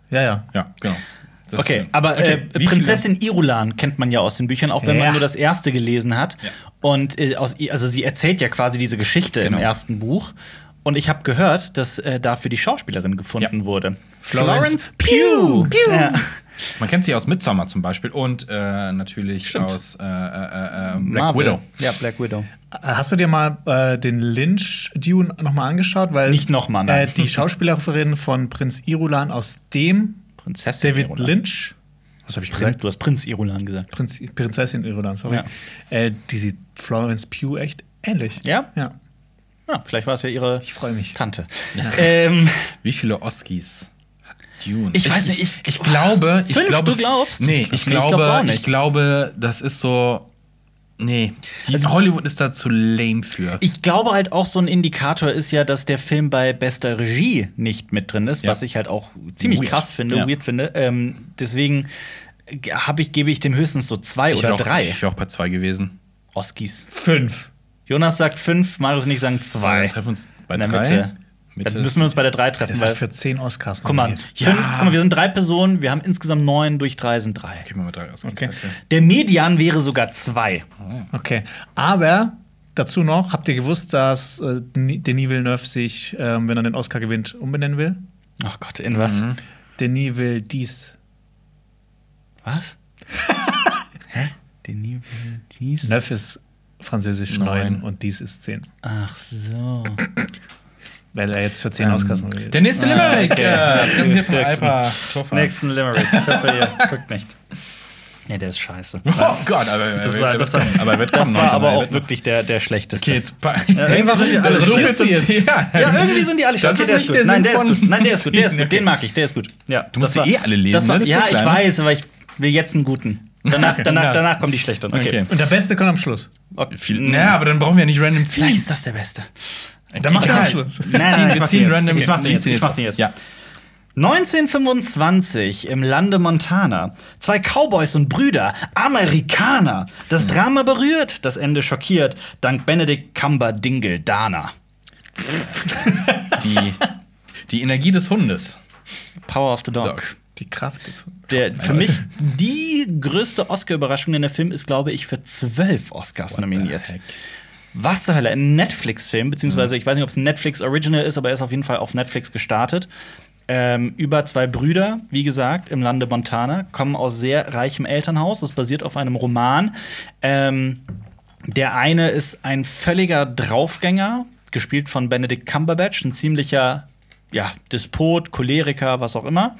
Ja, ja. Ja, genau. Das Okay, ist- aber Okay, äh, Prinzessin Irulan kennt man ja aus den Büchern, auch wenn Ja. man nur das erste gelesen hat. Ja. Und äh, aus, also sie erzählt ja quasi diese Geschichte Genau. im ersten Buch. Und ich habe gehört, dass äh, dafür die Schauspielerin gefunden Ja. wurde. Florence Pugh. Ja. Man kennt sie aus Midsommar zum Beispiel und äh, natürlich Stimmt. aus äh, äh, äh, Black Marvel. Widow. Ja, Black Widow. Hast du dir mal äh, den Lynch-Dune nochmal angeschaut? Weil, Nicht noch mal, nein. Äh, die Schauspielerin von Prinz Irulan aus dem Prinzessin David Irulan. Lynch. Was habe ich gesagt? Du hast Prinz Irulan gesagt. Prinz, Prinzessin Irulan, sorry. Ja. Äh, die sieht Florence Pugh echt ähnlich. Ja? Ja. Ja, vielleicht war es ja ihre Ich freue mich. Tante. ähm, Wie viele Oskis hat Dune? Ich weiß nicht, ich, ich- ich glaube, ich Fünf, glaube, du glaubst? Nee, Ich glaube, auch nicht. ich glaube, das ist so. Nee, die, Also- Hollywood ist da zu lame für. Ich glaube halt auch so ein Indikator ist ja, dass der Film bei bester Regie nicht mit drin ist, Ja. was ich halt auch ziemlich Weird. krass finde, Ja. weird finde. Ähm, deswegen habe ich, gebe ich dem höchstens so zwei ich oder wäre auch, drei ich wär auch bei zwei gewesen. Oskis. Fünf. Jonas sagt fünf, Marius und ich sagen Dann zwei. treffen wir uns bei In der drei. Mitte. Mitte Dann müssen wir uns bei der drei treffen. Das hat für zehn Oscars guck mal, nominiert. fünf, guck mal, wir sind drei Personen, wir haben insgesamt neun, durch drei sind drei. Geben wir mal drei Oscars. Okay. Der Median wäre sogar zwei. Okay. Aber dazu noch, habt ihr gewusst, dass äh, Denis Villeneuve sich, ähm, wenn er den Oscar gewinnt, umbenennen will? Ach Gott, in was? Mhm. Denis will dies. Was? Hä? Denis dies? Neuf ist französisch Neun. neun und dies ist zehn. Ach so. Weil er jetzt für zehn Ähm, Oscars nominiert Der nächste Limerick, okay. äh, präsentiert von. Alpa Toffer. Nächsten Limerick. Ich hoffe, ihr guckt nicht. Nee, der ist scheiße. Oh Gott, aber Das er war, wird das war, kommen, aber er wird das war aber er auch wirklich der, der schlechteste. Okay, jetzt pa- irgendwann sind wir alle so viel zum. Ja, irgendwie sind die alle Das schlecht. ist der nicht gut. der Nein, der ist gut. Nein, der ist gut. Der ist gut. Okay. Den mag ich. Der ist gut. Ja, Du musst das die war- eh alle lesen, Das war, ne? Das ist ja, ich weiß, aber ich will jetzt einen guten. Danach, danach, Ja. danach kommen die schlechteren. Okay. Okay. Und der Beste kommt am Schluss. okay. Viel, naja, aber dann brauchen wir ja nicht random ziehen. Vielleicht ist das der Beste. Dann macht er am. Schluss. Nein, nein, ziehen, ich wir ziehen random. Ich mach den jetzt. Ich mach den jetzt. Ja. 1925 im Lande Montana. Zwei Cowboys und Brüder, Amerikaner. Das Drama berührt, das Ende schockiert, dank Benedict Cumber-Dingle Dana. Die, die Energie des Hundes. Power of the Dog. Dog. Die Kraft. Der, für mich die größte Oscar-Überraschung in der Film ist, glaube ich, für zwölf Oscars nominiert. heck? Was zur Hölle? Ein Netflix-Film, beziehungsweise ich weiß nicht, ob es ein Netflix-Original ist, aber er ist auf jeden Fall auf Netflix gestartet. Ähm, über zwei Brüder, wie gesagt, im Lande Montana, kommen aus sehr reichem Elternhaus. Es basiert auf einem Roman. Ähm, der eine ist ein völliger Draufgänger, gespielt von Benedict Cumberbatch, ein ziemlicher ja, Despot, Choleriker, was auch immer.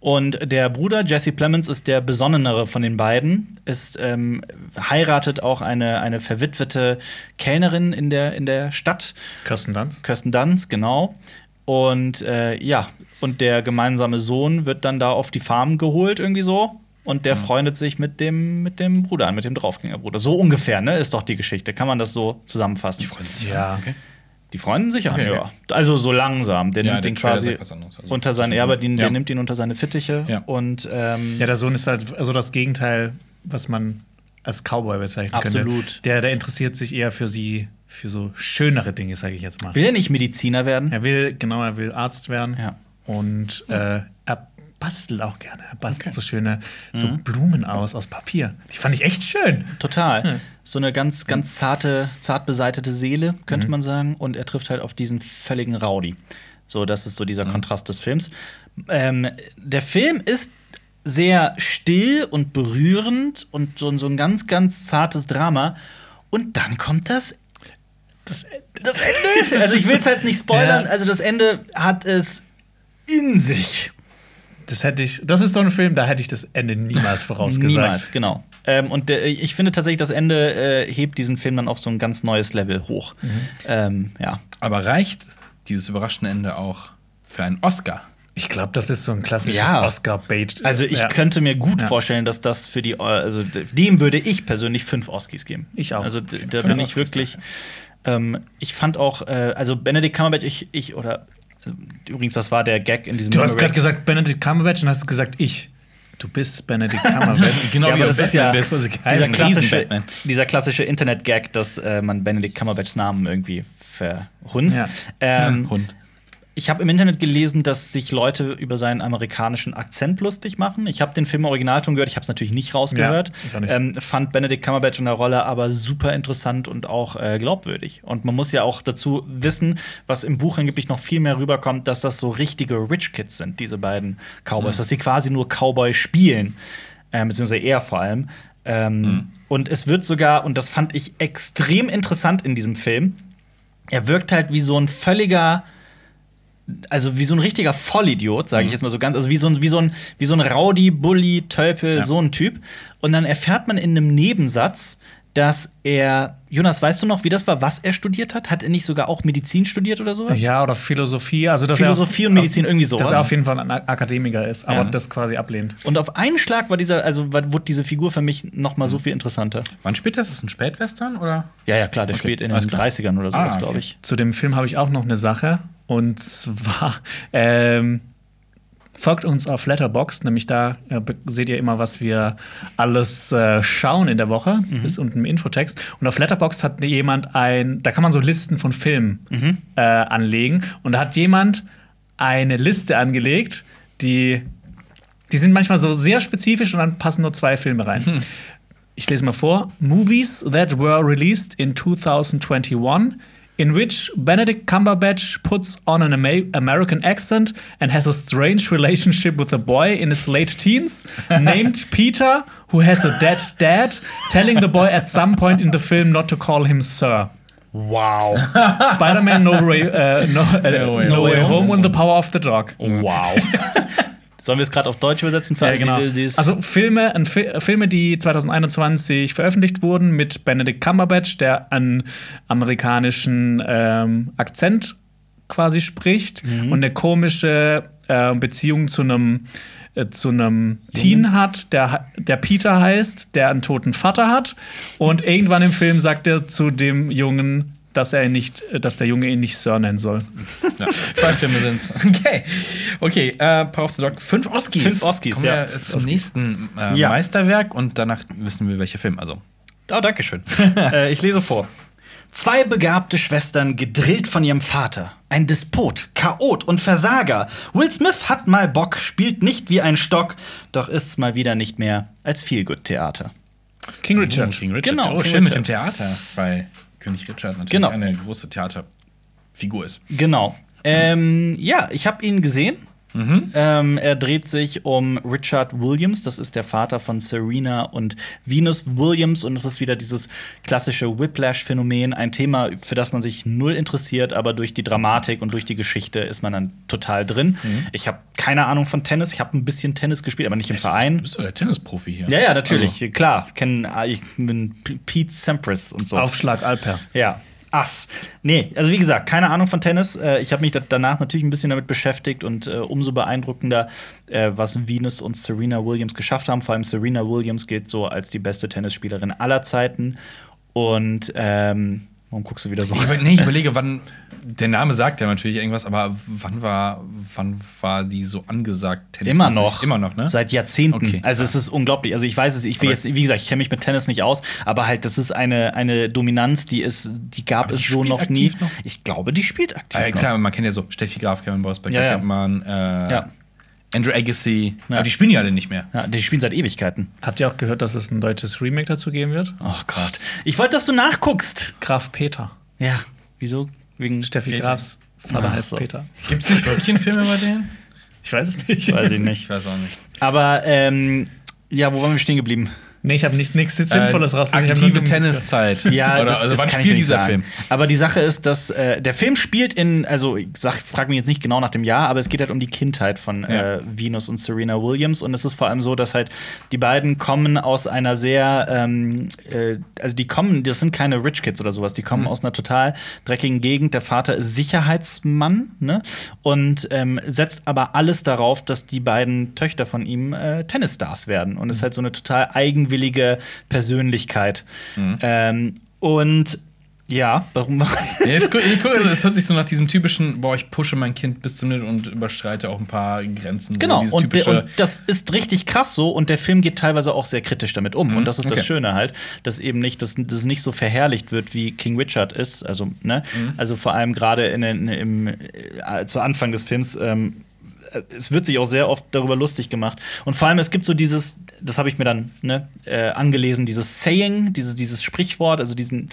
Und der Bruder Jesse Plemons ist der besonnenere von den beiden, ist ähm, heiratet auch eine, eine verwitwete Kellnerin in der, in der Stadt, Kirsten Dunst. Kirsten Dunst, genau. Und äh, ja, und der gemeinsame Sohn wird dann da auf die Farm geholt, irgendwie so. Und der freundet sich mit dem, mit dem Bruder an, mit dem Draufgängerbruder. So ungefähr, ne? Ist doch die Geschichte. Kann man das so zusammenfassen? Ja. Okay. Die freunden sich an, Okay, ja. okay. Also so langsam. Der Ja, nimmt Trailer quasi. Also, unter seine, ja, aber den, Ja. der nimmt ihn unter seine Fittiche. Ja. Und ähm, Ja, der Sohn ist halt also das Gegenteil, was man als Cowboy bezeichnen Absolut. könnte. Der, der interessiert sich eher für sie, für so schönere Dinge, sage ich jetzt mal. will er nicht Mediziner werden? Er will, genau, er will Arzt werden. Ja. Und äh, er bastelt auch gerne. Er bastelt so schöne so Blumen aus, aus Papier. Die fand ich echt schön. Total. So eine ganz, ganz zarte, zart beseitete Seele, könnte Mhm. man sagen. Und er trifft halt auf diesen völligen Rowdy. So, das ist so dieser Mhm. Kontrast des Films. Ähm, der Film ist sehr still und berührend und so, so ein ganz, ganz zartes Drama. Und dann kommt das Das, das Ende. Also ich will es halt nicht spoilern. Ja. Also das Ende hat es in sich. Das hätte ich, das ist so ein Film, da hätte ich das Ende niemals vorausgesagt. Niemals, genau. Ähm, und der, ich finde tatsächlich, das Ende äh, hebt diesen Film dann auf so ein ganz neues Level hoch. Mhm. Ähm, ja. Aber reicht dieses überraschende Ende auch für einen Oscar? Ich glaube, das ist so ein klassisches Ja. Oscar-Bait. Also ich ja. könnte mir gut Ja. vorstellen, dass das für die, also dem würde ich persönlich fünf Oscars geben. Ich auch. Also da Fünf bin ich Oscars, wirklich. Ähm, ich fand auch, äh, also Benedict Cumberbatch, ich, ich oder übrigens, das war der Gag in diesem Du hast gerade gesagt Benedict Cumberbatch und hast gesagt ich. Du bist Benedict Cumberbatch. Genau Ja, wie aber du das ist ja bist. Dieser klassische, dieser klassische Internet-Gag, dass äh, man Benedict Cumberbatchs Namen irgendwie verhunzt. Ja. Ähm, Hund. Ich habe im Internet gelesen, dass sich Leute über seinen amerikanischen Akzent lustig machen. Ich habe den Film im Originalton gehört, ich habe es natürlich nicht rausgehört. Ja, nicht. ähm, fand Benedict Cumberbatch in der Rolle aber super interessant und auch äh, glaubwürdig. Und man muss ja auch dazu wissen, was im Buch angeblich noch viel mehr rüberkommt, dass das so richtige Rich Kids sind, diese beiden Cowboys, dass sie quasi nur Cowboy spielen, ähm, beziehungsweise er vor allem. Ähm, Und es wird sogar, und das fand ich extrem interessant in diesem Film, er wirkt halt wie so ein völliger also wie so ein richtiger Vollidiot, sage ich jetzt mal so ganz, also wie so ein, wie so ein, wie so ein Rowdy, Bully, Tölpel, Ja. so ein Typ. Und dann erfährt man in einem Nebensatz, dass er, Jonas, weißt du noch, wie das war, was er studiert hat? Hat er nicht sogar auch Medizin studiert oder sowas? Ja, oder Philosophie. Also, dass Philosophie er, und Medizin, irgendwie sowas. Dass er auf jeden Fall ein Akademiker ist, aber Ja. das quasi ablehnt. Und auf einen Schlag war dieser, also war- wurde diese Figur für mich noch mal so viel interessanter. Wann spielt das? Ist das ein Spätwestern oder? Ja, ja, klar, der Okay, spielt in den klar. 30ern oder sowas, Ah, okay. glaube ich. Zu dem Film habe ich auch noch eine Sache. Und zwar ähm, folgt uns auf Letterboxd, nämlich da äh, seht ihr immer, was wir alles äh, schauen in der Woche. Ist unten im Infotext. Und auf Letterboxd hat jemand ein, da kann man so Listen von Filmen äh, anlegen. Und da hat jemand eine Liste angelegt, die die sind manchmal so sehr spezifisch und dann passen nur zwei Filme rein. Ich lese mal vor. Movies that were released in 2021 in which Benedict Cumberbatch puts on an Ama American accent and has a strange relationship with a boy in his late teens named Peter, who has a dead dad, telling the boy at some point in the film not to call him Sir. Wow. Spider-Man No Way, äh, no, äh, No Way no way Home. Home and the Power of the Dog. wow. Sollen wir es gerade auf Deutsch übersetzen? Für Ja, die- genau. die es- Also Filme, ein Fi Filme, die 2021 veröffentlicht wurden mit Benedict Cumberbatch, der einen amerikanischen ähm, Akzent quasi spricht Mhm. und eine komische äh, Beziehung zu einem äh, zu einem Teen hat, der, der Peter heißt, der einen toten Vater hat. Und irgendwann im Film sagt er zu dem Jungen, dass er ihn nicht, dass der Junge ihn nicht Sir nennen soll. Ja, zwei Filme sind's. Okay. Okay, äh, Power of the Dog. Fünf Oscars. Fünf Oscars, Kommen ja. wir zum nächsten äh, Ja. Meisterwerk und danach wissen wir, welcher Film. Also. Oh, danke schön. äh, ich lese vor. Zwei begabte Schwestern, gedrillt von ihrem Vater. Ein Despot, Chaot und Versager. Will Smith hat mal Bock, spielt nicht wie ein Stock, doch ist's mal wieder nicht mehr als Feelgood-Theater. King Richard. King Richard. Genau, oh, King schön mit Richard. dem Theater, weil König Richard natürlich Genau. eine große Theaterfigur ist. Genau. Ähm, ja, ich habe ihn gesehen. Ähm, er dreht sich um Richard Williams, das ist der Vater von Serena und Venus Williams und es ist wieder dieses klassische Whiplash-Phänomen, ein Thema, für das man sich null interessiert, aber durch die Dramatik und durch die Geschichte ist man dann total drin. Ich habe keine Ahnung von Tennis, ich habe ein bisschen Tennis gespielt, aber nicht im Du Verein. bist doch der Tennisprofi hier. Ja, ja, natürlich, Also, klar. Kenn, ah, ich bin Pete Sampras und so. Aufschlag Alper. Ja. Ass. Nee, also wie gesagt, keine Ahnung von Tennis. Äh, ich habe mich da danach natürlich ein bisschen damit beschäftigt und äh, umso beeindruckender, äh, was Venus und Serena Williams geschafft haben. Vor allem Serena Williams gilt so als die beste Tennisspielerin aller Zeiten. Und ähm, warum guckst du wieder so? Ich, über- nee, ich überlege, wann. Der Name sagt ja natürlich irgendwas, aber wann war, wann war die so angesagt? Immer tennismäßig? noch. Immer noch, ne? Seit Jahrzehnten. Okay. Also es ist unglaublich. Also ich weiß es, ich will Aber- jetzt, wie gesagt, ich kenne mich mit Tennis nicht aus, aber halt, das ist eine, eine Dominanz, die ist, die gab Aber es die so noch nie. noch? Ich glaube, die spielt aktiv. Ah, noch. klar, man kennt ja so Steffi Graf, Kevin Bosberg, Ja, ja. kennt man, äh, Ja. Andrew Agassi. Ja. Aber die spielen ja alle nicht mehr. Ja, die spielen seit Ewigkeiten. Habt ihr auch gehört, dass es ein deutsches Remake dazu geben wird? Oh Gott. Ich wollte, dass du nachguckst. Graf Peter. Ja. Wieso? Wegen Steffi Peter. Grafs Vater heißt so. Peter. Gibt es nicht wirklich einen Film über den? Ich weiß es nicht. Weiß ich nicht. Ich weiß auch nicht. Aber ähm, ja, wo waren wir stehen geblieben? Nee, ich habe nicht nichts Sinnvolles Äh, raus. Ich aktive Tenniszeit. Ja, Oder, das, also das wann kann ich spielt nicht dieser sagen. Film? Aber die Sache ist, dass äh, der Film spielt in, also ich sag, frag mich jetzt nicht genau nach dem Jahr, aber es geht halt um die Kindheit von Ja. äh, Venus und Serena Williams und es ist vor allem so, dass halt die beiden kommen aus einer sehr, ähm, äh, also die kommen, das sind keine Rich Kids oder sowas, die kommen aus einer total dreckigen Gegend. Der Vater ist Sicherheitsmann, ne? Und ähm, setzt aber alles darauf, dass die beiden Töchter von ihm äh, Tennisstars werden und ist halt so eine total eigenwillige Persönlichkeit. Ähm, und ja, warum? Ja, guck, ich guck, also, das hört sich so nach diesem typischen, boah, ich pushe mein Kind bis zum Limit und überschreite auch ein paar Grenzen. Genau, so dieses und, der, und das ist richtig krass so und der Film geht teilweise auch sehr kritisch damit um. Und das ist das okay. Schöne halt, dass eben nicht, dass das nicht so verherrlicht wird, wie King Richard ist. Also, ne? Also vor allem gerade in, den- im, äh, zu Anfang des Films. Ähm, es wird sich auch sehr oft darüber lustig gemacht. Und vor allem, es gibt so dieses, das habe ich mir dann ne, äh, angelesen, dieses Saying, dieses, dieses Sprichwort, also diesen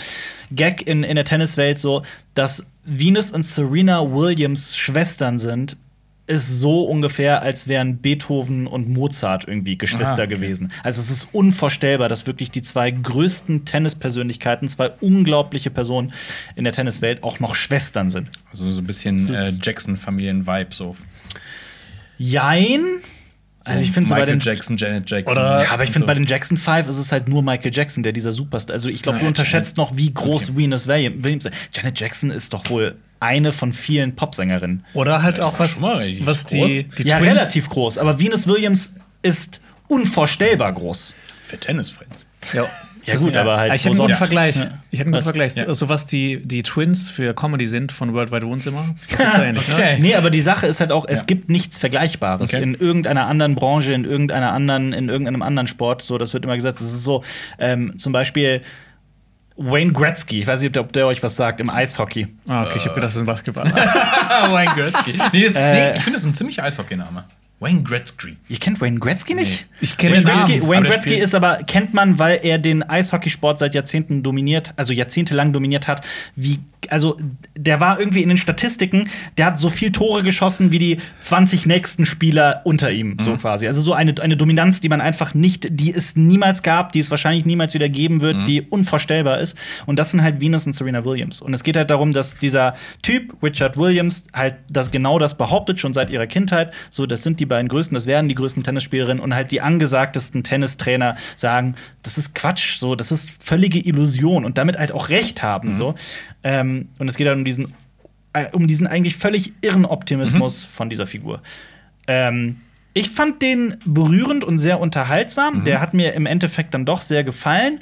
Gag in, in der Tenniswelt, so, dass Venus und Serena Williams Schwestern sind, ist so ungefähr, als wären Beethoven und Mozart irgendwie Geschwister Ah, okay. gewesen. Also es ist unvorstellbar, dass wirklich die zwei größten Tennispersönlichkeiten, zwei unglaubliche Personen in der Tenniswelt auch noch Schwestern sind. also so ein bisschen äh, Jackson-Familien-Vibe so. Jein. Also ich finde so bei Michael den Jackson, Janet Jackson. Oder- Ja, aber ich finde, so. bei den Jackson Five ist es halt nur Michael Jackson, der dieser Superstar. Also ich glaube, Ja, du unterschätzt Janet- noch, wie groß Venus Williams ist. Janet Jackson ist doch wohl eine von vielen Popsängerinnen. Oder halt auch war was, was die, groß. die ja, Twins relativ groß. Aber Venus Williams ist unvorstellbar groß. Für Tennisfans. Ja, Ja, gut, aber halt Ich hätte einen guten sonst? Vergleich. Ja. Ich hätte einen guten? Vergleich. Ja. So was die, die Twins für Comedy sind von Worldwide Wohnzimmer. Das ist so ähnlich, Okay. ne? Nee, aber die Sache ist halt auch, es Ja. gibt nichts Vergleichbares Okay. in irgendeiner anderen Branche, in irgendeiner anderen, in irgendeinem anderen Sport. So, das wird immer gesagt. Es ist so, ähm, zum Beispiel Wayne Gretzky. Ich weiß nicht, ob der euch was sagt im Eishockey. Ah, okay, ich habe gedacht, das ist ein Basketball. Wayne Gretzky. Nee, das, Äh. nee, ich finde das ist ein ziemlich Eishockey-Name. Wayne Gretzky. Ihr kennt Wayne Gretzky nicht? Ich kenn Wayne Namen, Gretzky, aber Wayne Gretzky ist aber, kennt man, weil er den Eishockeysport seit Jahrzehnten dominiert, also jahrzehntelang dominiert hat. Wie, also, der war irgendwie in den Statistiken, der hat so viel Tore geschossen wie die 20 nächsten Spieler unter ihm, so quasi. Also so eine, eine Dominanz, die man einfach nicht, die es niemals gab, die es wahrscheinlich niemals wieder geben wird, die unvorstellbar ist. Und das sind halt Venus und Serena Williams. Und es geht halt darum, dass dieser Typ, Richard Williams, halt das genau das behauptet, schon seit ihrer Kindheit. So, das sind die beiden größten, das werden die größten Tennisspielerinnen und halt die angesagtesten Tennistrainer sagen, das ist Quatsch, so, das ist völlige Illusion und damit halt auch recht haben. So. Ähm, und es geht halt um diesen, äh, um diesen eigentlich völlig irren Optimismus von dieser Figur. Ähm, ich fand den berührend und sehr unterhaltsam. Der hat mir im Endeffekt dann doch sehr gefallen.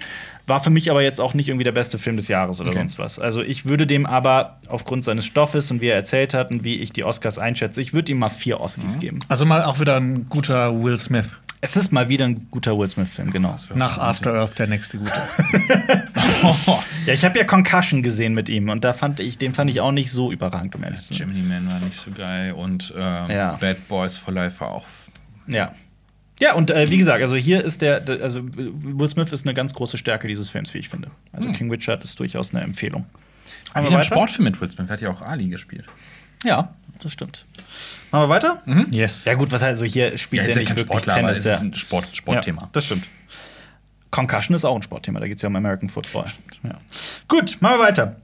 War für mich aber jetzt auch nicht irgendwie der beste Film des Jahres oder Okay. sonst was. Also ich würde dem aber aufgrund seines Stoffes und wie er erzählt hat und wie ich die Oscars einschätze, ich würde ihm mal vier Oscars geben. Also mal auch wieder ein guter Will Smith. Es ist mal wieder ein guter Will Smith-Film, genau. Nach After Earth der nächste gute. Ja, ich habe ja Concussion gesehen mit ihm und da fand ich, den fand ich auch nicht so überragend, um ehrlich zu sein. Gemini Man war nicht so geil und ähm, Ja. Bad Boys for Life war auch. Ja. Ja, und äh, wie gesagt, also hier ist der, der- also Will Smith ist eine ganz große Stärke dieses Films, wie ich finde. Also King Richard ist durchaus eine Empfehlung. Aber wir ein? Sportfilm mit Will Smith hat ja auch Ali gespielt. Ja, das stimmt. Machen wir weiter? Yes. Ja, gut, was also hier spielt er nicht wirklich Sportler, aber Tennis. Ja. ist ein Sport, Sportthema. Ja, das stimmt. Concussion ist auch ein Sportthema, da geht es ja um American Football. Ja. Gut, machen wir weiter.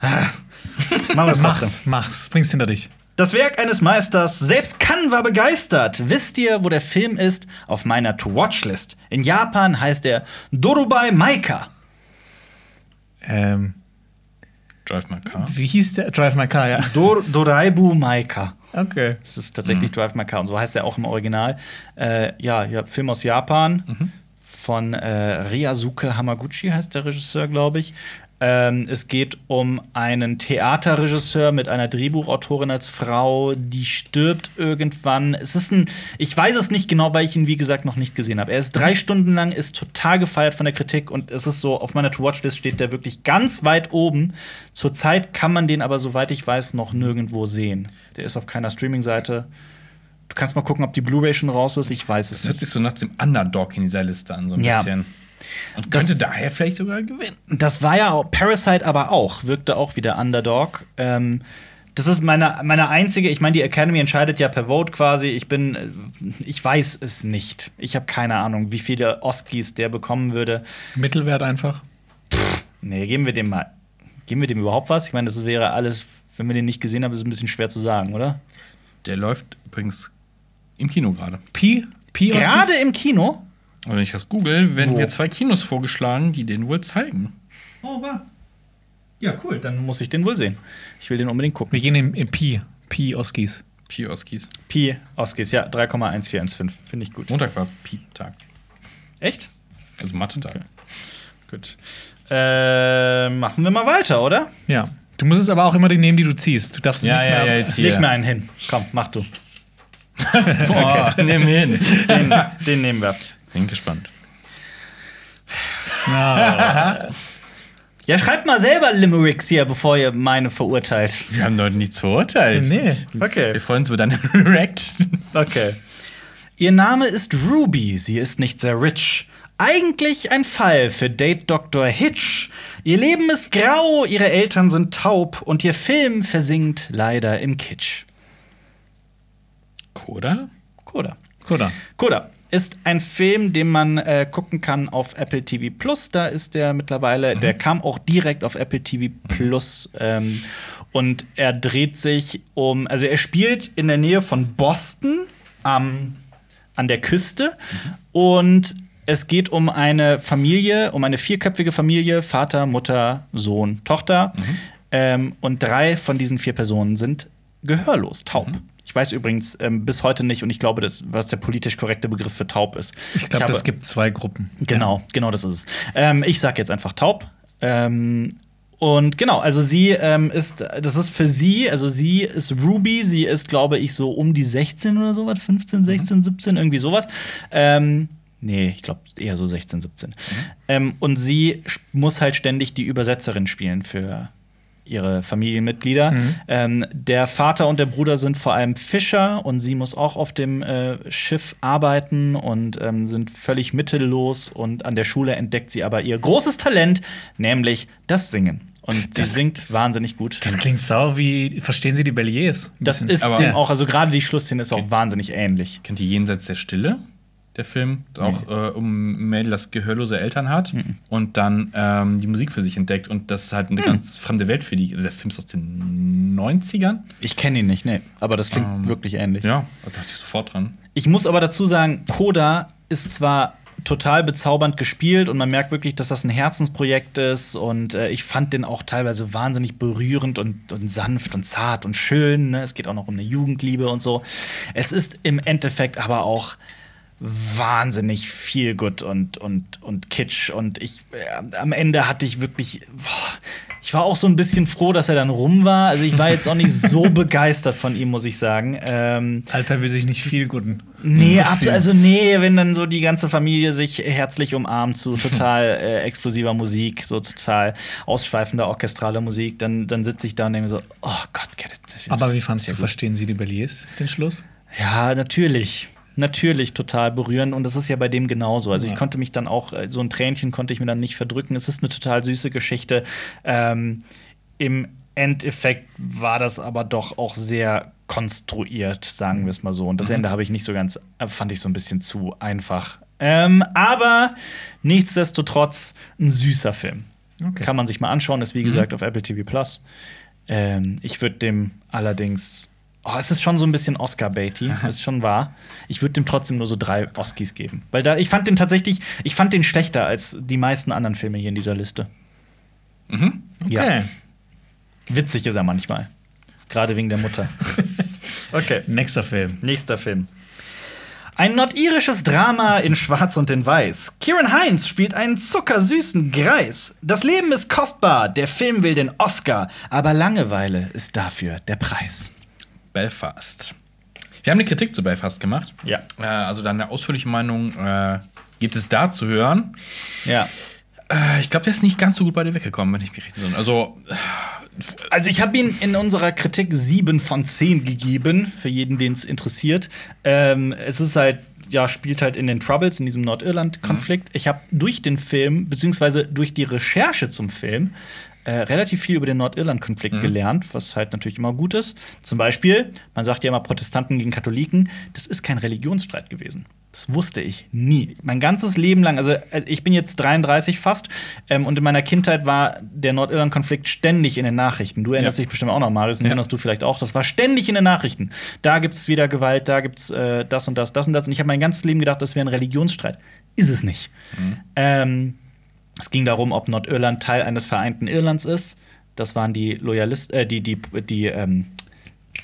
Ah. machen wir es. Mach's, mach's. Bring's hinter dich. Das Werk eines Meisters, selbst Kann war begeistert. Wisst ihr, wo der Film ist? Auf meiner To-Watch-List. In Japan heißt er Dorubai Maika. Ähm, Drive My Car. wie hieß der? Drive My Car, ja. Dor Doraibu Maika. Okay. Das ist tatsächlich Drive My Car und so heißt er auch im Original. Äh, ja, ja, Film aus Japan von äh, Ryazuke Hamaguchi heißt der Regisseur, glaube ich. Ähm, es geht um einen Theaterregisseur mit einer Drehbuchautorin als Frau, die stirbt irgendwann. Es ist ein, ich weiß es nicht genau, weil ich ihn wie gesagt noch nicht gesehen habe. Er ist drei Stunden lang, ist total gefeiert von der Kritik und es ist so auf meiner To-Watch-List steht der wirklich ganz weit oben. Zurzeit kann man den aber soweit ich weiß noch nirgendwo sehen. Der ist auf keiner Streaming-Seite. Du kannst mal gucken, ob die Blu-ray schon raus ist. Ich weiß es Das hört nicht. sich so nach dem Underdog in dieser Liste an, so ein Ja. bisschen. Und könnte daher vielleicht sogar gewinnen. Das war ja auch, Parasite aber auch, wirkte auch wie der Underdog. Ähm, Das ist meine, meine einzige, ich meine, die Academy entscheidet ja per Vote quasi. Ich bin, äh, ich weiß es nicht. Ich habe keine Ahnung, wie viele Oscars der bekommen würde. Mittelwert einfach. Nee, geben wir dem mal. Geben wir dem überhaupt was? Ich meine, das wäre alles, wenn wir den nicht gesehen haben, ist ein bisschen schwer zu sagen, oder? Der läuft übrigens im Kino gerade. Pi? Pi Gerade im Kino? Und wenn ich das google, werden Wo? mir zwei Kinos vorgeschlagen, die den wohl zeigen. Oh, war. Ja, cool. Dann muss ich den wohl sehen. Ich will den unbedingt gucken. Wir gehen im, im Pi. Pi Oskis. Pi-Oskis. Pi Oscars, ja, 3,1415. Finde ich gut. Montag war Pi-Tag. Echt? Also Mathe-Tag. Gut. Äh, machen wir mal weiter, oder? Ja. Du musst es aber auch immer die nehmen, die du ziehst. Du darfst es Ja, nicht ja, mehr. ja, jetzt hier. Leg mir einen hin. Komm, mach du. Boah, nimm hin. Den, den nehmen wir. Bin gespannt. Ja, schreibt mal selber Limericks hier, bevor ihr meine verurteilt. Wir haben doch nichts verurteilt. Nee. Okay. Wir freuen uns über deine Reaction. Okay. Ihr Name ist Ruby, sie ist nicht sehr rich. Eigentlich ein Fall für Date Dr. Hitch. Ihr Leben ist grau, ihre Eltern sind taub und ihr Film versinkt leider im Kitsch. Coda? Coda. Coda. Coda ist ein Film, den man äh, gucken kann auf Apple TV Plus. Da ist der mittlerweile, der kam auch direkt auf Apple TV Plus. Ähm, und er dreht sich um, also er spielt in der Nähe von Boston am, an der Küste. Und es geht um eine Familie, um eine vierköpfige Familie, Vater, Mutter, Sohn, Tochter. Ähm, und drei von diesen vier Personen sind gehörlos, taub. Ich weiß übrigens ähm, bis heute nicht, und ich glaube, das, was der politisch korrekte Begriff für taub ist. Ich glaube, es gibt zwei Gruppen. Genau, genau das ist es. Ähm, ich sag jetzt einfach taub. Ähm, und genau, also sie ähm, ist, das ist für sie, also sie ist Ruby, sie ist, glaube ich, so um die 16 oder sowas, 15, 16, 17, irgendwie sowas. Ähm, nee, ich glaube eher so 16, 17. Ähm, und sie muss halt ständig die Übersetzerin spielen für ihre Familienmitglieder. Ähm, der Vater und der Bruder sind vor allem Fischer und sie muss auch auf dem äh, Schiff arbeiten und ähm, sind völlig mittellos und an der Schule entdeckt sie aber ihr großes Talent, nämlich das Singen. Und sie Das- singt wahnsinnig gut. Das klingt sau wie, verstehen Sie die Belliers? Das ist Aber- dem auch, also gerade die Schlussszene ist auch wahnsinnig ähnlich. Kennt ihr Jenseits der Stille? Der Film, auch äh, um ein Mädel, das gehörlose Eltern hat und dann ähm, die Musik für sich entdeckt. Und das ist halt eine ganz fremde Welt für die. Also der Film ist aus den 90ern. Ich kenne ihn nicht, nee, aber das klingt wirklich ähnlich. Ja, da dachte ich sofort dran. Ich muss aber dazu sagen, Coda ist zwar total bezaubernd gespielt und man merkt wirklich, dass das ein Herzensprojekt ist und äh, ich fand den auch teilweise wahnsinnig berührend und, und sanft und zart und schön. Ne? Es geht auch noch um eine Jugendliebe und so. Es ist im Endeffekt aber auch wahnsinnig viel gut und, und, und kitsch und ich äh, am Ende hatte ich wirklich boah, ich war auch so ein bisschen froh, dass er dann rum war. Also ich war jetzt auch nicht so begeistert von ihm, muss ich sagen. Ähm, Alper will sich nicht viel guten. Nee, gut ab, also nee, wenn dann so die ganze Familie sich herzlich umarmt zu total äh, explosiver Musik, so total ausschweifender orchestraler Musik, dann, dann sitze ich da und denke so, oh Gott, get it. Aber wie fandst du, verstehen Sie die Belliers, den Schluss? Ja, natürlich. Natürlich total berührend und das ist ja bei dem genauso. Also ich konnte mich dann auch, äh, so ein Tränchen konnte ich mir dann nicht verdrücken. Es ist eine total süße Geschichte. Ähm, Im Endeffekt war das aber doch auch sehr konstruiert, sagen wir es mal so. Und das Ende habe ich nicht so ganz, äh, fand ich so ein bisschen zu einfach. Ähm, aber nichtsdestotrotz ein süßer Film. Okay. Kann man sich mal anschauen, ist wie gesagt auf Apple TV Plus. Ähm, ich würde dem allerdings. Oh, es ist schon so ein bisschen Oscar-Baity, ist schon wahr. Ich würde dem trotzdem nur so drei Oscars geben. Weil da, ich fand den tatsächlich, ich fand den schlechter als die meisten anderen Filme hier in dieser Liste. Ja. Okay. Witzig ist er manchmal. Gerade wegen der Mutter. okay. Nächster Film. Nächster Film. Ein nordirisches Drama in Schwarz und in Weiß. Kieran Heinz spielt einen zuckersüßen Greis. Das Leben ist kostbar, der Film will den Oscar, aber Langeweile ist dafür der Preis. Belfast. Wir haben eine Kritik zu Belfast gemacht. Ja. Äh, also deine ausführliche Meinung äh, gibt es da zu hören. Ja. Äh, ich glaube, der ist nicht ganz so gut bei dir weggekommen, wenn ich mich recht entsinne. Also, Also ich habe ihn in unserer Kritik 7 von 10 gegeben, für jeden, den es interessiert. Ähm, es ist halt, ja, spielt halt in den Troubles, in diesem Nordirland-Konflikt. Ich habe durch den Film, beziehungsweise durch die Recherche zum Film, äh, relativ viel über den Nordirland-Konflikt gelernt, was halt natürlich immer gut ist. Zum Beispiel, man sagt ja immer Protestanten gegen Katholiken, das ist kein Religionsstreit gewesen. Das wusste ich nie. Mein ganzes Leben lang, also äh, ich bin jetzt 33 fast, ähm, und in meiner Kindheit war der Nordirland-Konflikt ständig in den Nachrichten. Du erinnerst Ja. dich bestimmt auch noch, Marius, und Ja. erinnerst du vielleicht auch. Das war ständig in den Nachrichten. Da gibt es wieder Gewalt, da gibt es äh, das und das, das und das. Und ich habe mein ganzes Leben gedacht, das wäre ein Religionsstreit. Ist es nicht. Ähm, es ging darum, ob Nordirland Teil eines vereinten Irlands ist. Das waren die Loyalisten, äh, die, die, die, ähm,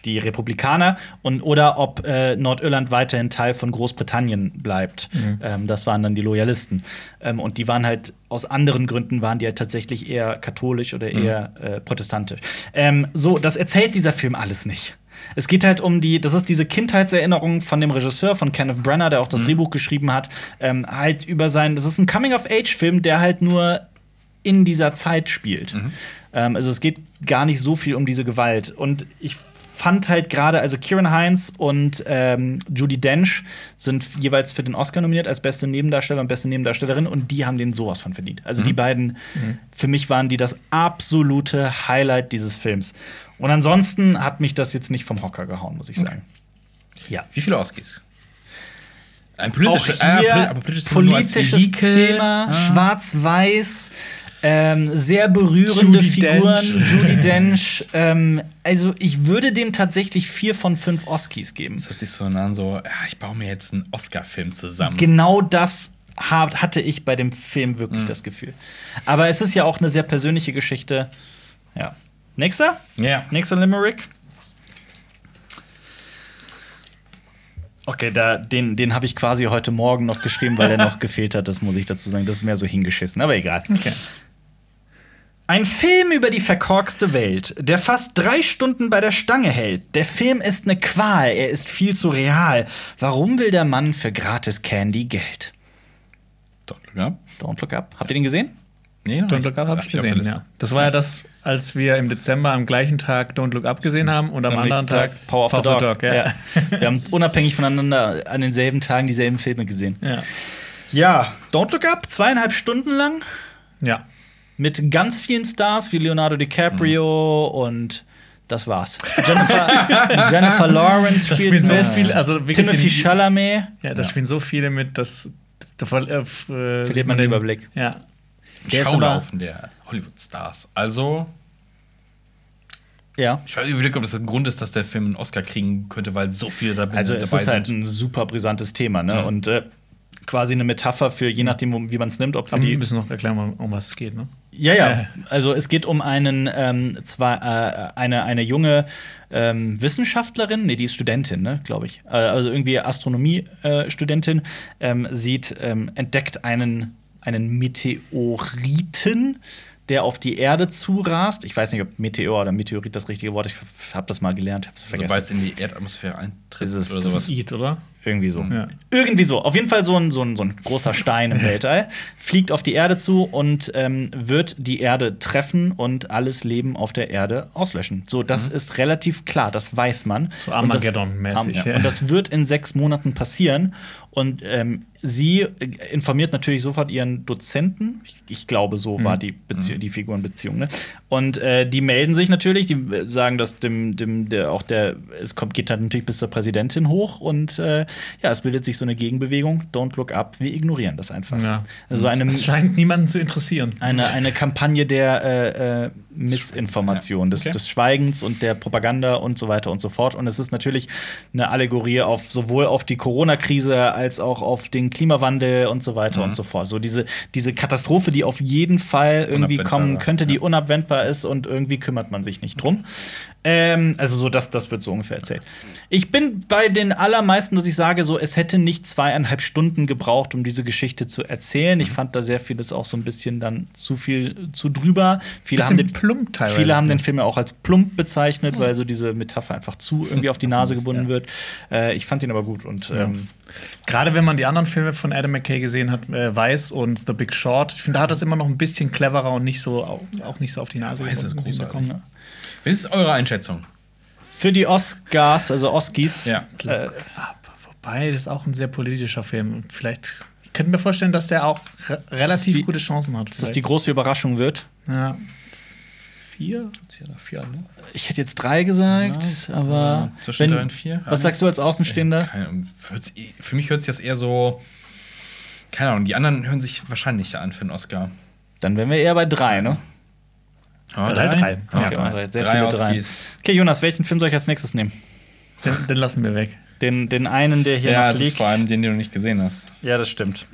die Republikaner und oder ob äh, Nordirland weiterhin Teil von Großbritannien bleibt. Ähm, das waren dann die Loyalisten. Ähm, und die waren halt aus anderen Gründen waren die halt tatsächlich eher katholisch oder eher äh, protestantisch. Ähm, so, das erzählt dieser Film alles nicht. Es geht halt um die, das ist diese Kindheitserinnerung von dem Regisseur, von Kenneth Branagh, der auch das Drehbuch geschrieben hat, ähm, halt über sein, das ist ein Coming-of-Age-Film, der halt nur in dieser Zeit spielt. Ähm, also es geht gar nicht so viel um diese Gewalt. Und ich fand halt gerade, also Kieran Hines und ähm, Judy Dench sind jeweils für den Oscar nominiert als beste Nebendarsteller und beste Nebendarstellerin und die haben den sowas von verdient. Also die beiden, für mich waren die das absolute Highlight dieses Films. Und ansonsten hat mich das jetzt nicht vom Hocker gehauen, muss ich sagen. Ja. Wie viele Oscars? Ein Auch politisches, äh, aber politisches, politisches. Thema, Ah. schwarz-weiß, ähm, sehr berührende Judi Figuren. Dench. Judy Dench. ähm, also ich würde dem tatsächlich vier von fünf Oscars geben. Das hört sich so an, so, ich baue mir jetzt einen Oscar-Film zusammen. Genau das hatte ich bei dem Film wirklich das Gefühl. Aber es ist ja auch eine sehr persönliche Geschichte. Ja. Nächster? Ja. Nächster Limerick. Okay, da, den, den habe ich quasi heute Morgen noch geschrieben, weil der noch gefehlt hat. Das muss ich dazu sagen. Das ist mehr so hingeschissen, aber egal. Okay. Ein Film über die verkorkste Welt, der fast drei Stunden bei der Stange hält. Der Film ist eine Qual, er ist viel zu real. Warum will der Mann für gratis Candy Geld? Don't look up. Don't look up. Habt ihr den gesehen? Nee, noch Don't nicht. Look Up habe ich gesehen, ja. Das war ja das, als wir im Dezember am gleichen Tag Don't Look Up gesehen haben und am, Am anderen nächsten Tag Power of the Dog. ja. ja. Wir haben unabhängig voneinander an denselben Tagen dieselben Filme gesehen. ja. Ja, Don't Look Up, zweieinhalb Stunden lang ja. mit ganz vielen Stars wie Leonardo DiCaprio und das war's. Jennifer, Jennifer Lawrence Da spielt so mit. viele, also Timothy in- Chalamet. Ja, da spielen so viele mit, dass da äh, äh, sieht man den Überblick. Ja. Der Schaulaufen der Hollywood-Stars. Also, Ja. ich weiß überlege, ob das ein Grund ist, dass der Film einen Oscar kriegen könnte, weil so viele da Also es dabei ist halt sind. ein super brisantes Thema, ne? Und äh, quasi eine Metapher für je nachdem, wie man es nimmt, ob für Aber die wir müssen noch erklären, um, was es geht, ne? Ja, ja. Äh. Also es geht um einen ähm, zwar äh, eine, eine junge ähm, Wissenschaftlerin, nee, die ist Studentin, ne, glaube ich. Äh, also irgendwie Astronomie-Studentin, ähm, sieht, ähm, entdeckt einen, einen Meteoriten, der auf die Erde zurast. Ich weiß nicht, ob Meteor oder Meteorit das richtige Wort ist. Ich habe das mal gelernt, hab's vergessen. Sobald es in die Erdatmosphäre eintritt oder das sowas. Eat, oder? Irgendwie so. Ja. Irgendwie so. Auf jeden Fall so ein, so ein, so ein großer Stein im Weltall. Fliegt auf die Erde zu und ähm, wird die Erde treffen und alles Leben auf der Erde auslöschen. So, das ist relativ klar, das weiß man. Mhm. So Und das- Armageddon-mäßig, ja. Und das wird in sechs Monaten passieren. Und ähm, sie äh, informiert natürlich sofort ihren Dozenten. Ich, glaube, so Mhm. war die, Bezie die Figurenbeziehung. Ne? Und äh, die melden sich natürlich, die äh, sagen, dass dem, dem der, auch der, es kommt, geht halt natürlich bis zur Präsidentin hoch und äh, ja, es bildet sich so eine Gegenbewegung. Don't look up, wir ignorieren das einfach. Ja. Also eine, Es scheint niemanden zu interessieren. eine, eine Kampagne der äh, äh, Missinformation, des, Okay. des Schweigens und der Propaganda und so weiter und so fort. Und es ist natürlich eine Allegorie auf sowohl auf die Corona-Krise als auch auf den Klimawandel und so weiter und so fort. So diese, diese Katastrophe, die auf jeden Fall irgendwie kommen könnte, die ja. unabwendbar ist und irgendwie kümmert man sich nicht drum. Ähm, also so, das, das wird so ungefähr erzählt. Ich bin bei den allermeisten, dass ich sage, so, es hätte nicht zweieinhalb Stunden gebraucht, um diese Geschichte zu erzählen. Mhm. Ich fand da sehr vieles auch so ein bisschen dann zu viel zu drüber. Viele Bisschen haben den, plump teilweise. Mhm. Viele haben den Film ja auch als plump bezeichnet, weil so diese Metapher einfach zu irgendwie auf die Nase gebunden wird. Äh, ich fand ihn aber gut und ähm, Gerade wenn man die anderen Filme von Adam McKay gesehen hat, äh, Weiß und The Big Short, ich finde, da hat das immer noch ein bisschen cleverer und nicht so, auch, nicht so auf die Nase Weiß ist großartig. Was ist eure Einschätzung? für die Oscars, also Oskis, Ja. äh, wobei, das ist auch ein sehr politischer Film. Und vielleicht, ich könnte mir vorstellen, dass der auch re relativ die- gute Chancen hat. dass das die große Überraschung wird. ja. Vier? Vier, ne? Ich hätte jetzt drei gesagt, aber. ja, zwischen drei und vier. Was sagst du als Außenstehender? Keine Ahnung, hört's- für mich hört sich das eher so. Keine Ahnung, die anderen hören sich wahrscheinlich an für einen Oscar. Dann wären wir eher bei drei, ne? Ah, Drei, drei. Ja, Okay, drei. drei. Sehr drei viele drei. Okay, Jonas, welchen Film soll ich als nächstes nehmen? Den, den lassen wir weg. Den, den einen, der hier Ja, noch liegt. vor allem den, den du nicht gesehen hast. Ja, das stimmt.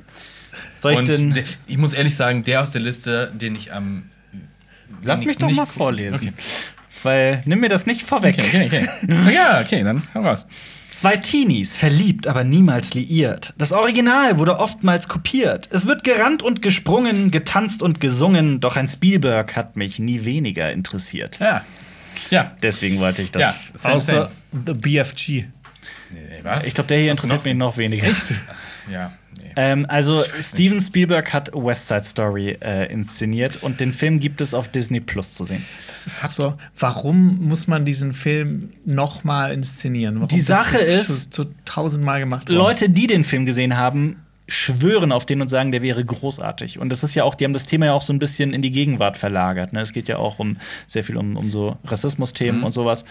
Soll ich Und den. ich muss ehrlich sagen, der aus der Liste, den ich am. Lass mich doch mal vorlesen. Okay. Weil, nimm mir das nicht vorweg. Okay, okay, okay. ja, okay, dann hau raus. Zwei Teenies, verliebt, aber niemals liiert. Das Original wurde oftmals kopiert. Es wird gerannt und gesprungen, getanzt und gesungen, doch ein Spielberg hat mich nie weniger interessiert. Ja. Ja. Deswegen wollte ich das. Ja, same, Außer same. The BFG. Nee, was? Ich glaube, der hier Was interessiert noch? mich noch weniger. Ja, nee. Ähm, also, Steven Spielberg hat West Side Story äh, inszeniert und den Film gibt es auf Disney Plus zu sehen. Das ist so. Warum muss man diesen Film nochmal inszenieren? Warum Die Sache ist- tausendmal gemacht worden? Leute, die den Film gesehen haben, schwören auf den und sagen, der wäre großartig. Und das ist ja auch, die haben das Thema ja auch so ein bisschen in die Gegenwart verlagert. Ne? Es geht ja auch um sehr viel um, um so Rassismusthemen und sowas.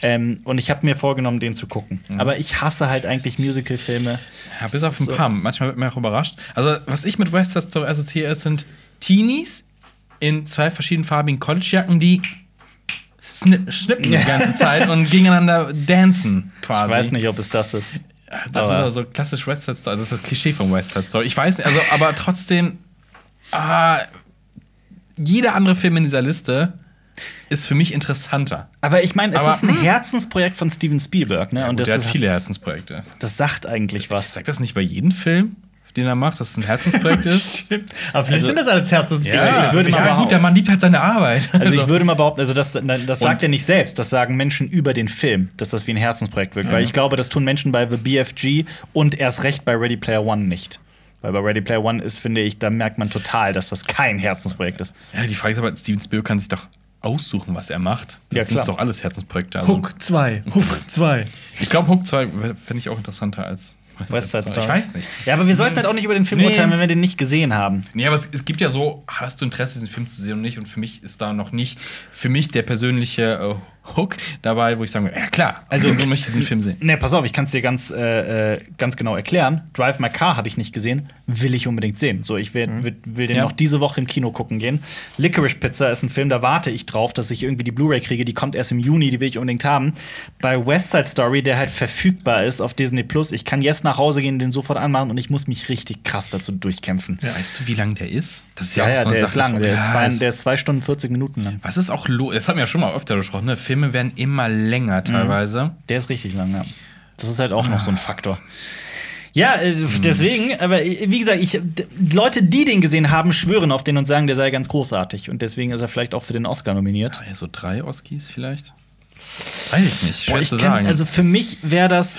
Ähm, und ich habe mir vorgenommen, den zu gucken. Aber ich hasse halt eigentlich Musicalfilme. Ja, bis auf ein So. paar. Manchmal wird man auch überrascht. Also, was ich mit West Side Story assoziiere, sind Teenies in zwei verschiedenfarbigen Collegejacken, die schnippen die ganze Zeit und gegeneinander dancen quasi. Ich weiß nicht, ob es das ist. Das aber- ist also klassisch West Side Story. Das ist das Klischee von West Side Story. Ich weiß nicht, also, aber trotzdem, ah, jeder andere Film in dieser Liste ist für mich interessanter. Aber ich meine, es Aber, ist ein hm. Herzensprojekt von Steven Spielberg. Ne? und Und das der hat viele Herzensprojekte. Das sagt eigentlich was. Sagt das nicht bei jedem Film, den er macht, dass es ein Herzensprojekt ist? Stimmt. Aber vielleicht Also- sind das alles Herzensprojekte. ich würde mal ja, behaupten- gut, der Mann liebt halt seine Arbeit. Also ich würde mal behaupten, also das, das sagt er nicht selbst, das sagen Menschen über den Film, dass das wie ein Herzensprojekt wirkt. Weil ich glaube, das tun Menschen bei The BFG und erst recht bei Ready Player One nicht. Weil bei Ready Player One ist, finde ich, da merkt man total, dass das kein Herzensprojekt ist. Ja, die Frage ist aber, Steven Spielberg kann sich doch aussuchen, was er macht. Ja, Das sind klar. doch alles Herzensprojekte. Also, Hook 2. Hook 2. Ich glaube, Hook 2 finde ich auch interessanter als West Side Story. Ich weiß nicht. Ja, aber wir sollten halt auch nicht über den Film Nee. urteilen, wenn wir den nicht gesehen haben. Nee, aber es, es gibt ja so, hast du Interesse, diesen Film zu sehen und nicht? Und für mich ist da noch nicht, für mich der persönliche äh, Hook dabei, wo ich sage, ja klar, also du möchtest diesen Film sehen. Ne, pass auf, ich kann es dir ganz, äh, äh, ganz genau erklären. Drive My Car habe ich nicht gesehen, will ich unbedingt sehen. So, ich will, will, will den Ja. noch diese Woche im Kino gucken gehen. Licorice Pizza ist ein Film, da warte ich drauf, dass ich irgendwie die Blu-ray kriege. Die kommt erst im Juni, die will ich unbedingt haben. Bei West Side Story, der halt verfügbar ist auf Disney Plus, ich kann jetzt nach Hause gehen, den sofort anmachen und ich muss mich richtig krass dazu durchkämpfen. Weißt du, wie lang der ist? Das ist Ja, ja, so eine der ist Sache, lang, das- der ist, Ja, zwei, das- der ist zwei Stunden 40 Minuten lang. Was ist auch los? Das haben wir ja schon mal öfter besprochen, ne? Filme werden immer länger teilweise. Der ist richtig lang, ja. Das ist halt auch noch so ein Faktor. Ja, äh, deswegen, aber äh, wie gesagt, ich, Leute, die den gesehen haben, schwören auf den und sagen, der sei ganz großartig. Und deswegen ist er vielleicht auch für den Oscar nominiert. Ah, ja, so drei Oscars vielleicht? Weiß ich nicht, schwer Boah, ich zu kann, sagen. also für mich wäre das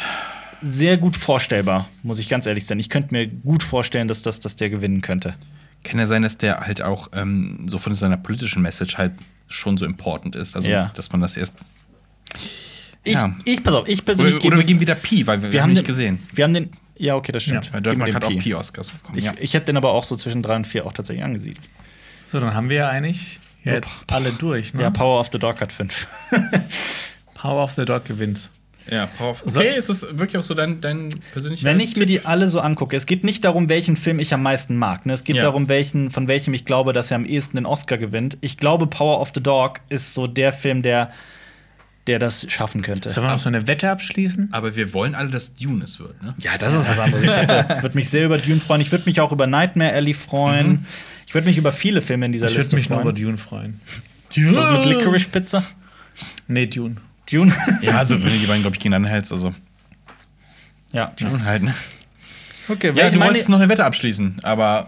sehr gut vorstellbar, muss ich ganz ehrlich sein. Ich könnte mir gut vorstellen, dass, das, dass der gewinnen könnte. Kann ja sein, dass der halt auch ähm, so von seiner politischen Message halt schon so important ist. Also, Ja. dass man das erst. Ich, Ja. ich pass auf, ich persönlich Oder, oder wir geben wieder Pi, weil wir, wir haben nicht den, gesehen. Wir haben den. Ja, okay, das stimmt. Ja, Weil Dirk hat auch Pi. Pi-Oscars bekommen. Ich, ja. ich hätte den aber auch so zwischen drei und vier auch tatsächlich angesiedelt. So, dann haben wir ja eigentlich jetzt alle durch. Ne? Ja, Power of the Dog hat fünf. Power of the Dog gewinnt. Ja, Power of- So- Okay, ist es wirklich auch so dein, dein persönlicher Wenn ich mir Tipp? die alle so angucke, es geht nicht darum, welchen Film ich am meisten mag. Ne? Es geht Ja. darum, welchen, von welchem ich glaube, dass er am ehesten den Oscar gewinnt. Ich glaube, Power of the Dog ist so der Film, der, der das schaffen könnte. Sollen wir noch so eine Wette abschließen? Aber wir wollen alle, dass Dune es wird, ne? Ja, das ist was anderes. Ich würde mich sehr über Dune freuen. Ich würde mich auch über Nightmare Alley freuen. Ich würde mich über viele Filme in dieser Ich würde Liste mich nur über freuen. Dune freuen. Was mit Licorice Pizza? Nee, Dune. Dune? Ja, also wenn du die beiden, glaube ich, gegeneinander hältst, also ja. Dune halt, ne? Okay, Ja, ich du meine- wolltest noch eine Wette abschließen, aber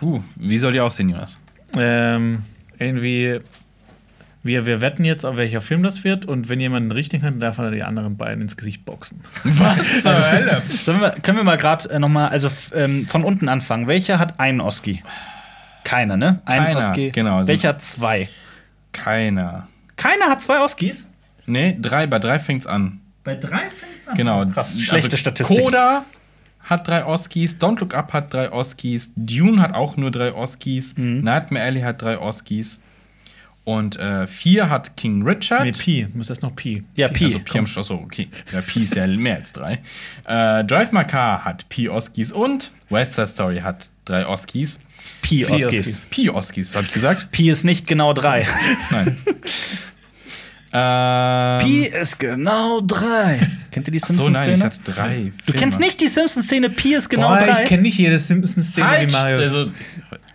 huh, wie soll die aussehen, Jonas? Ähm, irgendwie, wir, wir wetten jetzt, auf welcher Film das wird. Und wenn jemand richtig hat, darf er die anderen beiden ins Gesicht boxen. Was zur Hölle? Wir, können wir mal gerade äh, noch mal, also ähm, von unten anfangen. Welcher hat einen Oski? Keiner, ne? Ein Keiner, Oski. genau. Welcher hat zwei? Keiner. Keiner hat zwei Oskis? Nee, drei, bei drei fängt's an. Bei drei fängt's an. Genau. Krass, schlechte also, Statistik. Coda hat drei Oscars, Don't Look Up hat drei Oscars, Dune hat auch nur drei Oscars, Mhm. Nightmare Alley hat drei Oscars Und äh, 4 hat King Richard. Nee, Pi. Muss das noch Pi? Ja, Pi. Also Pi am Schluss, so, okay. Ja, Pi ist ja mehr als drei. Äh, Drive My Car hat Pi Oskis und West Side Story hat drei Oskis. Pi Oskis. Oskis. Pi Oskis, hab ich gesagt? Pi ist nicht genau drei. Nein. ähm, Pi ist genau drei. Kennt ihr die so, nein, ich Simpsons-Szene? hatte drei. Du kennst nicht die Simpsons-Szene, Pi ist genau Boah, drei. ich kenne nicht jede Simpsons-Szene Halt, wie Marius. also,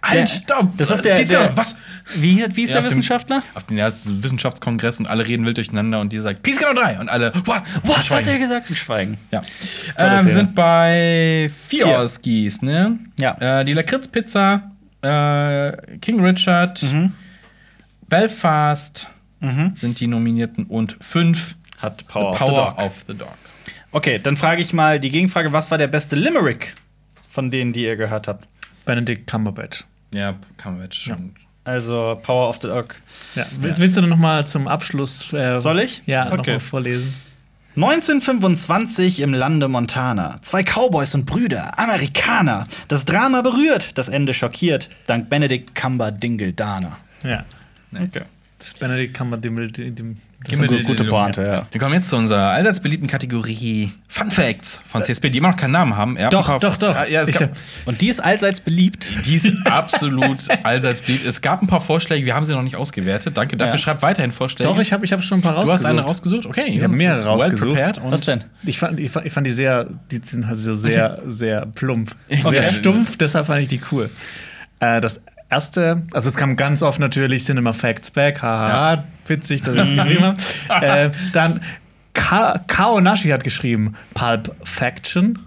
halt, stopp! Das ist der- Wie der- was? wie, wie ist Ja, der auf dem- Wissenschaftler? Auf den ja, es ist ein Wissenschaftskongress und alle reden wild durcheinander und die sagt, Pi ist genau drei. Und alle, what? Was hat er gesagt? Ein Schweigen. Ja. Ähm, wir sind bei. Fioskis, ne? Ja. Äh, die Lakritz-Pizza, äh, King Richard, Mhm. Belfast sind die Nominierten und fünf Hat Power, The Power of the Dog. of the Dog. Okay, dann frage ich mal die Gegenfrage: Was war der beste Limerick von denen, die ihr gehört habt? Benedict Cumberbatch. Ja, jetzt schon. Also Power of the Dog. Ja. Will- Willst du noch mal zum Abschluss? Äh, Soll ich? Ja, noch Okay. mal vorlesen. 1925 im Lande Montana. Zwei Cowboys und Brüder, Amerikaner. Das Drama berührt, das Ende schockiert. Dank Benedict Cumber Dana. Ja. Okay. Das Benedict Cumberdimmel. dem- Das ist eine gute, gute Pointe, ja. Wir kommen jetzt zu unserer allseits beliebten Kategorie Fun Facts von CSP, die immer noch keinen Namen haben. Ja, Doch, doch, doch. Ja, es gab, Und die ist allseits beliebt. die ist absolut allseits beliebt. Es gab ein paar Vorschläge, wir haben sie noch nicht ausgewertet. Danke dafür. Ja. Schreibt weiterhin Vorschläge. Doch, ich habe ich hab schon ein paar Du rausgesucht. hast eine rausgesucht? Okay. Ich habe mehrere rausgesucht. Well Was denn? Ich fand, ich, fand, ich fand die sehr, die sind halt so sehr, sehr plump. Okay. Sehr stumpf, deshalb fand ich die cool. Äh, das erste, also es kam ganz oft natürlich Cinema Facts Back, haha, witzig, dass ich es geschrieben habe. Äh, dann Ka Kao Nashi hat geschrieben Pulp Faction.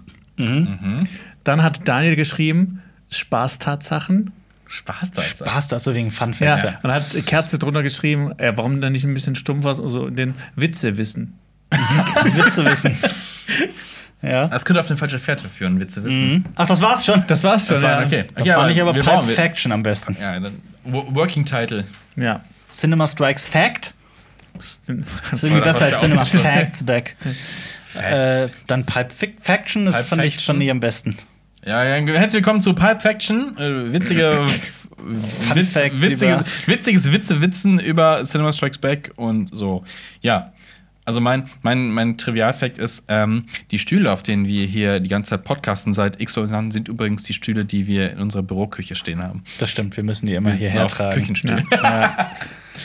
Dann hat Daniel geschrieben Spaßtatsachen. Spaß da. Spaß das so wegen Fun Ja, Facts. Ja. und hat Kerze drunter geschrieben, äh, warum dann nicht ein bisschen stumpf was, so den Witze wissen. Witze wissen. ja. Das könnte auf eine falsche Fährte führen, Witze wissen. Ach, das war's schon. Das war's schon, Das war ja. okay. Da Ja, fand ich aber wir brauchen- wir- Faction am besten. Ja, dann Wo- Working Title. Ja. Cinema Strikes Fact. Das ist besser das, als Cinema wir Facts Back. Äh, dann Fic- Faction, das Pulp fand ich Faction. schon nie am besten. Ja, ja, herzlich willkommen zu Pulp Faction. Äh, witzige Witz, Facts witzige, über- witziges Witze-Witzen über Cinema Strikes Back und so. Ja. Also mein, mein, mein Trivialfakt ist, ähm, die Stühle, auf denen wir hier die ganze Zeit podcasten seit x Jahren, sind übrigens die Stühle, die wir in unserer Büroküche stehen haben. Das stimmt, wir müssen die immer Wir hierher tragen. Küchenstühlen.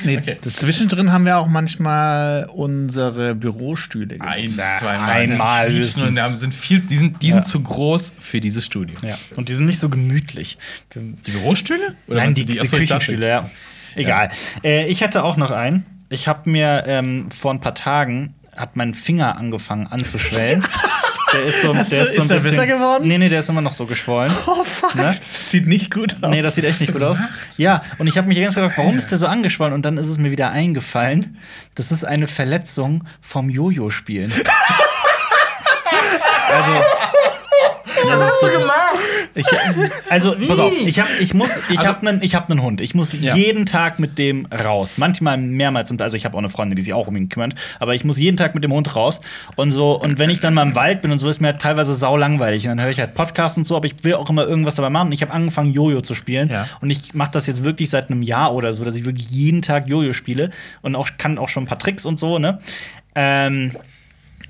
Nee, Okay. Zwischendrin haben wir auch manchmal unsere Bürostühle. Ein, Na, zweimal. einmal Die sind viel, die sind, die sind zu groß für dieses Studio. Ja. Und die sind nicht so gemütlich. Die Bürostühle? Oder Nein, die, die, dachte- Küchenstühle, ja. Egal. Äh, ich hatte auch noch einen. Ich habe mir ähm, vor ein paar Tagen hat mein Finger angefangen anzuschwellen. der ist so, der ist so ein ist der bisschen, besser geworden? Nee, nee, der ist immer noch so geschwollen. Oh, fuck. Ne? Das sieht nicht gut aus. Nee, das sieht echt nicht gut aus. Ja, und ich habe mich ganz gefragt, warum ist der so angeschwollen? Und dann ist es mir wieder eingefallen, das ist eine Verletzung vom Jojo-Spielen. also. Was hast du gemacht? Ich, also, pass auf, ich, hab, ich muss, ich Also- habe einen hab Hund. Ich muss Ja. jeden Tag mit dem raus. Manchmal mehrmals. Also, ich habe auch eine Freundin, die sich auch um ihn kümmert. Aber ich muss jeden Tag mit dem Hund raus. Und so, und wenn ich dann mal im Wald bin und so, ist mir halt teilweise sau langweilig. Und dann höre ich halt Podcasts und so, aber ich will auch immer irgendwas dabei machen. Und ich habe angefangen, Jojo zu spielen. Ja. Und ich mache das jetzt wirklich seit einem Jahr oder so, dass ich wirklich jeden Tag Jojo spiele. Und auch kann auch schon ein paar Tricks und so, ne? Ähm,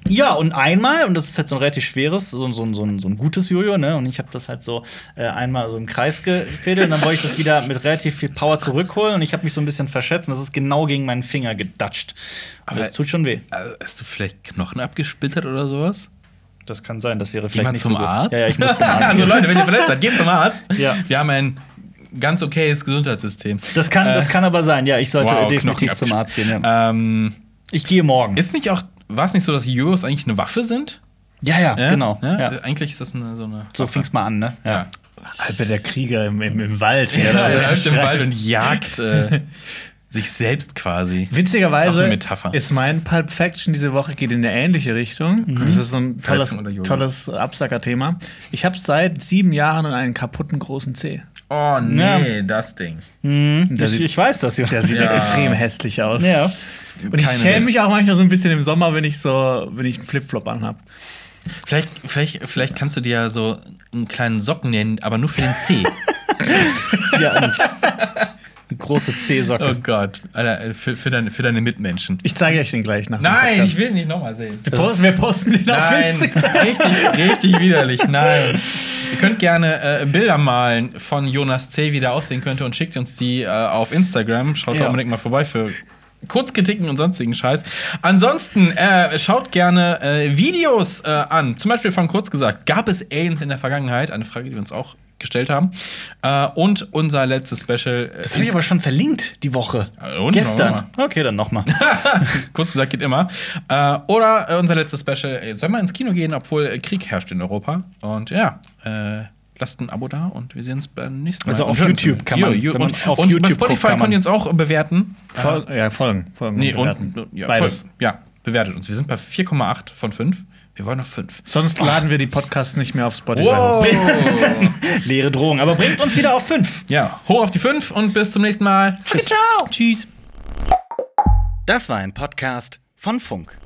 ja, und einmal, und das ist halt so ein relativ schweres, so, so, so, ein, so ein gutes Jojo, ne? Und ich habe das halt so äh, einmal so im Kreis gefädelt und dann wollte ich das wieder mit relativ viel Power zurückholen und ich habe mich so ein bisschen verschätzt und das ist genau gegen meinen Finger gedatscht. Aber das tut schon weh. Äh, Hast du vielleicht Knochen abgesplittert oder sowas? Das kann sein, das wäre Geh vielleicht mal nicht zum so gut. Arzt. Ja, ja, ich muss zum Arzt. also. Leute, wenn ihr verletzt seid, geht zum Arzt. Ja. Wir haben ein ganz okayes Gesundheitssystem. Das kann, das kann aber sein, ja, ich sollte Wow, definitiv zum Arzt gehen. Ja. Ähm, Ich gehe morgen. ist nicht auch, war es nicht so, dass Jojos eigentlich eine Waffe sind? ja, ja, Ja? genau. Ja? Ja. Eigentlich ist das eine, so eine. So fing's mal an, ne? Ja. Albert der Krieger im, im, im Wald. Ja, Ja, er läuft im Wald und jagt äh, sich selbst quasi. Ist Witzigerweise Metapher. ist mein Pulp Faction diese Woche geht in eine ähnliche Richtung. Mhm. Das ist so ein tolles, tolles Absacker-Thema. Ich habe seit sieben Jahren einen kaputten großen Zeh. Oh nee, das Ding. Der Ich, sieht, ich weiß das, der Jonas. sieht Ja. extrem hässlich aus. Ja. Und ich schäme mich auch manchmal so ein bisschen im Sommer, wenn ich so, wenn ich einen Flipflop anhab. Vielleicht, vielleicht, vielleicht kannst du dir ja so einen kleinen Socken nennen, aber nur für den C. ja und einen große C-Socke. Oh Gott, Alter, für, für, deine, für deine Mitmenschen. Ich zeige euch den gleich nach. Nein, ich will ihn nicht nochmal sehen. Wir posten, wir posten den auf Nein, Instagram. richtig, richtig widerlich. Nein. Ihr könnt gerne äh, Bilder malen von Jonas C., wie der aussehen könnte, und schickt uns die äh, auf Instagram. Schaut da Ja. unbedingt mal vorbei für Kurzkritiken und sonstigen Scheiß. Ansonsten äh, schaut gerne äh, Videos äh, an. Zum Beispiel von kurz gesagt, gab es Aliens in der Vergangenheit? Eine Frage, die wir uns auch gestellt haben. Äh, und unser letztes Special. äh, Das habe ich aber schon verlinkt die Woche. Und? Gestern. Okay, dann nochmal. Kurz gesagt, geht immer. Äh, oder unser letztes Special, äh, soll man ins Kino gehen, obwohl Krieg herrscht in Europa. Und ja, äh, lasst ein Abo da und wir sehen uns beim nächsten Mal. Also auf YouTube kann man- wenn man und auf und YouTube bei Spotify kann man- könnt ihr uns auch bewerten. Fol ja, folgen. folgen Nee, bewerten. und ja, Beides. folgen. ja, bewertet uns. Wir sind bei 4,8 von 5. Wir wollen noch 5. Sonst laden wir die Podcasts nicht mehr auf Spotify Wow. hoch. Leere Drohung. Aber bringt uns wieder auf 5. ja, hoch auf die 5 und bis zum nächsten Mal. Tschüss. Ciao. Tschüss. Das war ein Podcast von Funk.